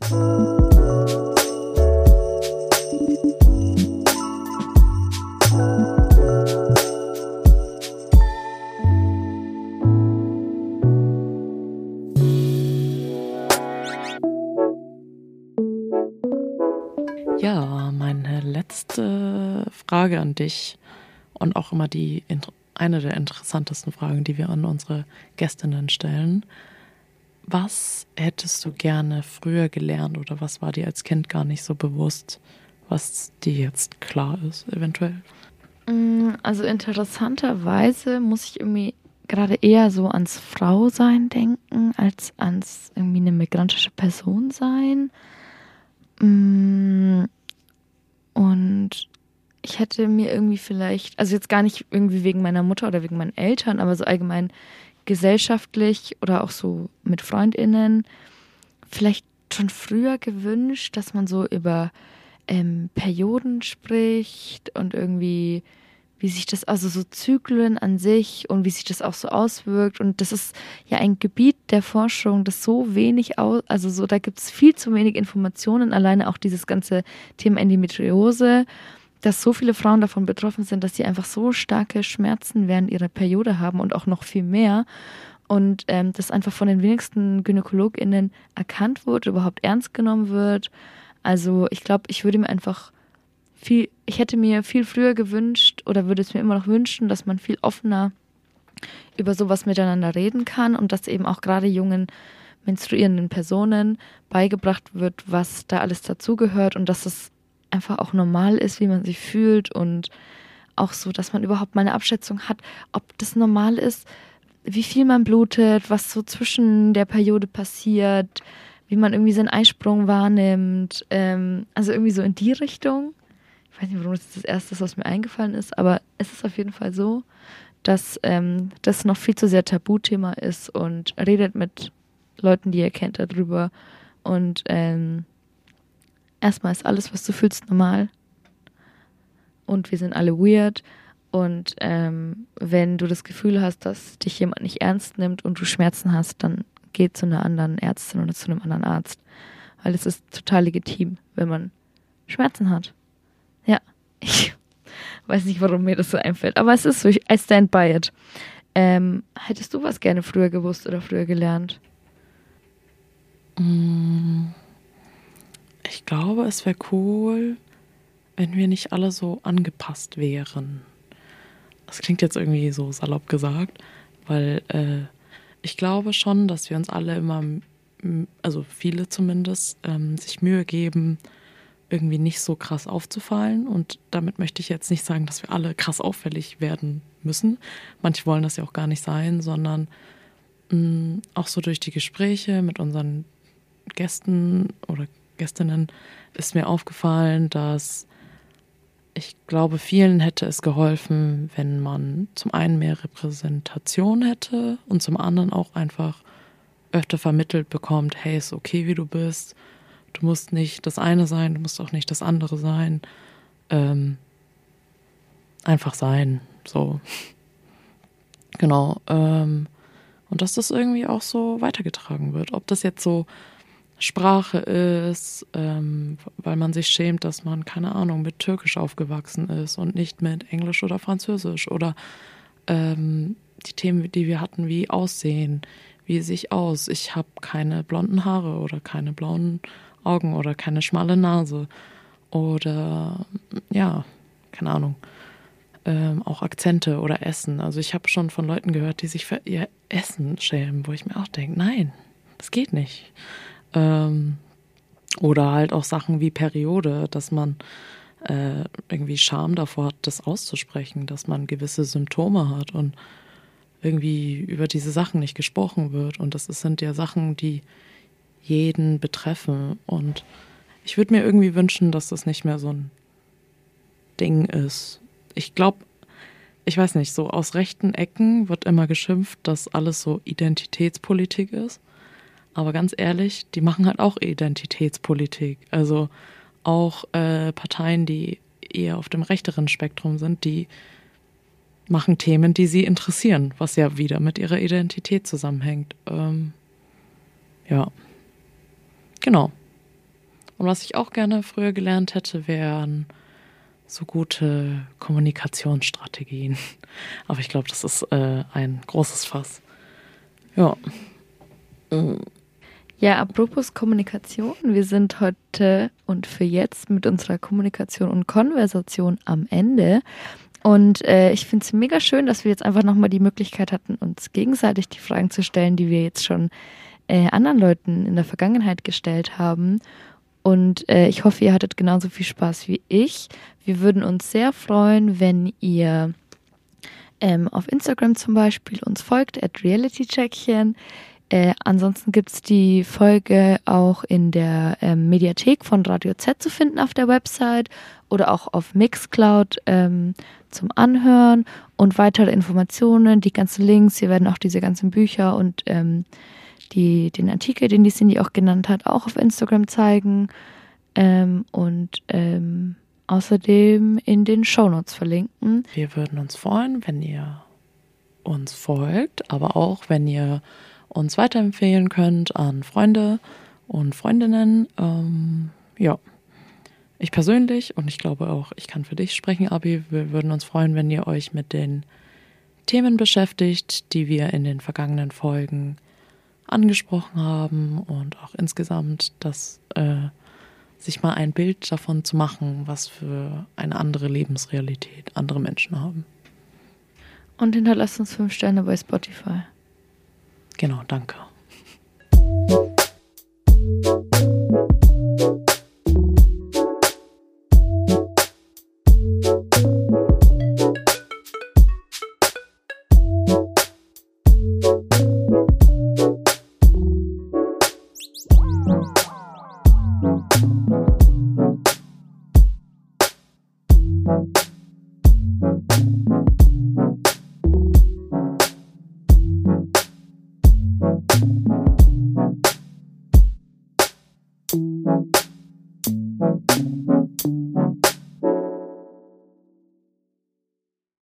Letzte Frage an dich und auch immer die eine der interessantesten Fragen, die wir an unsere Gästinnen stellen. Was hättest du gerne früher gelernt oder was war dir als Kind gar nicht so bewusst, was dir jetzt klar ist, eventuell? Mm, Also interessanterweise muss ich irgendwie gerade eher so ans Frausein denken, als ans irgendwie eine migrantische Person sein. Und ich hätte mir irgendwie vielleicht, also jetzt gar nicht irgendwie wegen meiner Mutter oder wegen meinen Eltern, aber so allgemein gesellschaftlich oder auch so mit Freundinnen, vielleicht schon früher gewünscht, dass man so über ähm, Perioden spricht und irgendwie wie sich das, also so Zyklen an sich und wie sich das auch so auswirkt. Und das ist ja ein Gebiet der Forschung, das so wenig aus, also so, da gibt es viel zu wenig Informationen, alleine auch dieses ganze Thema Endometriose, dass so viele Frauen davon betroffen sind, dass sie einfach so starke Schmerzen während ihrer Periode haben und auch noch viel mehr. Und ähm, das einfach von den wenigsten GynäkologInnen erkannt wird, überhaupt ernst genommen wird. Also ich glaube, ich würde mir einfach viel, ich hätte mir viel früher gewünscht oder würde es mir immer noch wünschen, dass man viel offener über sowas miteinander reden kann und dass eben auch gerade jungen menstruierenden Personen beigebracht wird, was da alles dazugehört und dass es einfach auch normal ist, wie man sich fühlt und auch so, dass man überhaupt mal eine Abschätzung hat, ob das normal ist, wie viel man blutet, was so zwischen der Periode passiert, wie man irgendwie seinen Eisprung wahrnimmt. Ähm, also irgendwie so in die Richtung. Weiß nicht, warum das das Erste ist, was mir eingefallen ist, aber es ist auf jeden Fall so, dass ähm, das noch viel zu sehr Tabuthema ist und redet mit Leuten, die ihr kennt, darüber. Und ähm, erstmal ist alles, was du fühlst, normal. Und wir sind alle weird. Und ähm, wenn du das Gefühl hast, dass dich jemand nicht ernst nimmt und du Schmerzen hast, dann geh zu einer anderen Ärztin oder zu einem anderen Arzt. Weil es ist total legitim, wenn man Schmerzen hat. Ja, <laughs> ich weiß nicht, warum mir das so einfällt, aber es ist so, I stand by it. Ähm, hättest du was gerne früher gewusst oder früher gelernt? Mm, Ich glaube, es wäre cool, wenn wir nicht alle so angepasst wären. Das klingt jetzt irgendwie so salopp gesagt, weil äh, ich glaube schon, dass wir uns alle immer, also viele zumindest, ähm, sich Mühe geben, irgendwie nicht so krass aufzufallen. Und damit möchte ich jetzt nicht sagen, dass wir alle krass auffällig werden müssen. Manche wollen das ja auch gar nicht sein, sondern mh, auch so durch die Gespräche mit unseren Gästen oder Gästinnen ist mir aufgefallen, dass ich glaube, vielen hätte es geholfen, wenn man zum einen mehr Repräsentation hätte und zum anderen auch einfach öfter vermittelt bekommt, hey, ist okay, wie du bist. Du musst nicht das eine sein, du musst auch nicht das andere sein. Ähm, einfach sein, so. <laughs> Genau. Ähm, und dass das irgendwie auch so weitergetragen wird. Ob das jetzt so Sprache ist, ähm, weil man sich schämt, dass man, keine Ahnung, mit Türkisch aufgewachsen ist und nicht mit Englisch oder Französisch oder ähm, die Themen, die wir hatten, wie Aussehen, wie sehe ich aus, ich habe keine blonden Haare oder keine blauen Augen oder keine schmale Nase oder ja, keine Ahnung, ähm, auch Akzente oder Essen. Also ich habe schon von Leuten gehört, die sich für ihr Essen schämen, wo ich mir auch denke, nein, das geht nicht. Ähm, oder halt auch Sachen wie Periode, dass man äh, irgendwie Scham davor hat, das auszusprechen, dass man gewisse Symptome hat und irgendwie über diese Sachen nicht gesprochen wird. Und das sind ja Sachen, die jeden betreffen. Und ich würde mir irgendwie wünschen, dass das nicht mehr so ein Ding ist. Ich glaube, ich weiß nicht, so aus rechten Ecken wird immer geschimpft, dass alles so Identitätspolitik ist. Aber ganz ehrlich, die machen halt auch Identitätspolitik. Also auch äh, Parteien, die eher auf dem rechteren Spektrum sind, die machen Themen, die sie interessieren, was ja wieder mit ihrer Identität zusammenhängt. Ähm, ja, genau. Und was ich auch gerne früher gelernt hätte, wären so gute Kommunikationsstrategien. <laughs> Aber ich glaube, das ist äh, ein großes Fass. Ja. Ja, apropos Kommunikation, wir sind heute und für jetzt mit unserer Kommunikation und Konversation am Ende. Und äh, ich finde es mega schön, dass wir jetzt einfach nochmal die Möglichkeit hatten, uns gegenseitig die Fragen zu stellen, die wir jetzt schon äh, anderen Leuten in der Vergangenheit gestellt haben. Und äh, ich hoffe, ihr hattet genauso viel Spaß wie ich. Wir würden uns sehr freuen, wenn ihr ähm, auf Instagram zum Beispiel uns folgt, at realitycheckchen. Äh, ansonsten gibt's die Folge auch in der ähm, Mediathek von Radio Z zu finden auf der Website oder auch auf Mixcloud ähm, zum Anhören und weitere Informationen, die ganzen Links, hier werden auch diese ganzen Bücher und ähm, die, den Artikel, den die Cindy auch genannt hat, auch auf Instagram zeigen. Ähm, und ähm, außerdem in den Shownotes verlinken. Wir würden uns freuen, wenn ihr uns folgt, aber auch wenn ihr uns weiterempfehlen könnt an Freunde und Freundinnen. Ähm, ja, ich persönlich und ich glaube auch, ich kann für dich sprechen, Abi. Wir würden uns freuen, wenn ihr euch mit den Themen beschäftigt, die wir in den vergangenen Folgen angesprochen haben und auch insgesamt, dass äh, sich mal ein Bild davon zu machen, was für eine andere Lebensrealität andere Menschen haben. Und hinterlasst uns fünf Sterne bei Spotify. Genau, danke.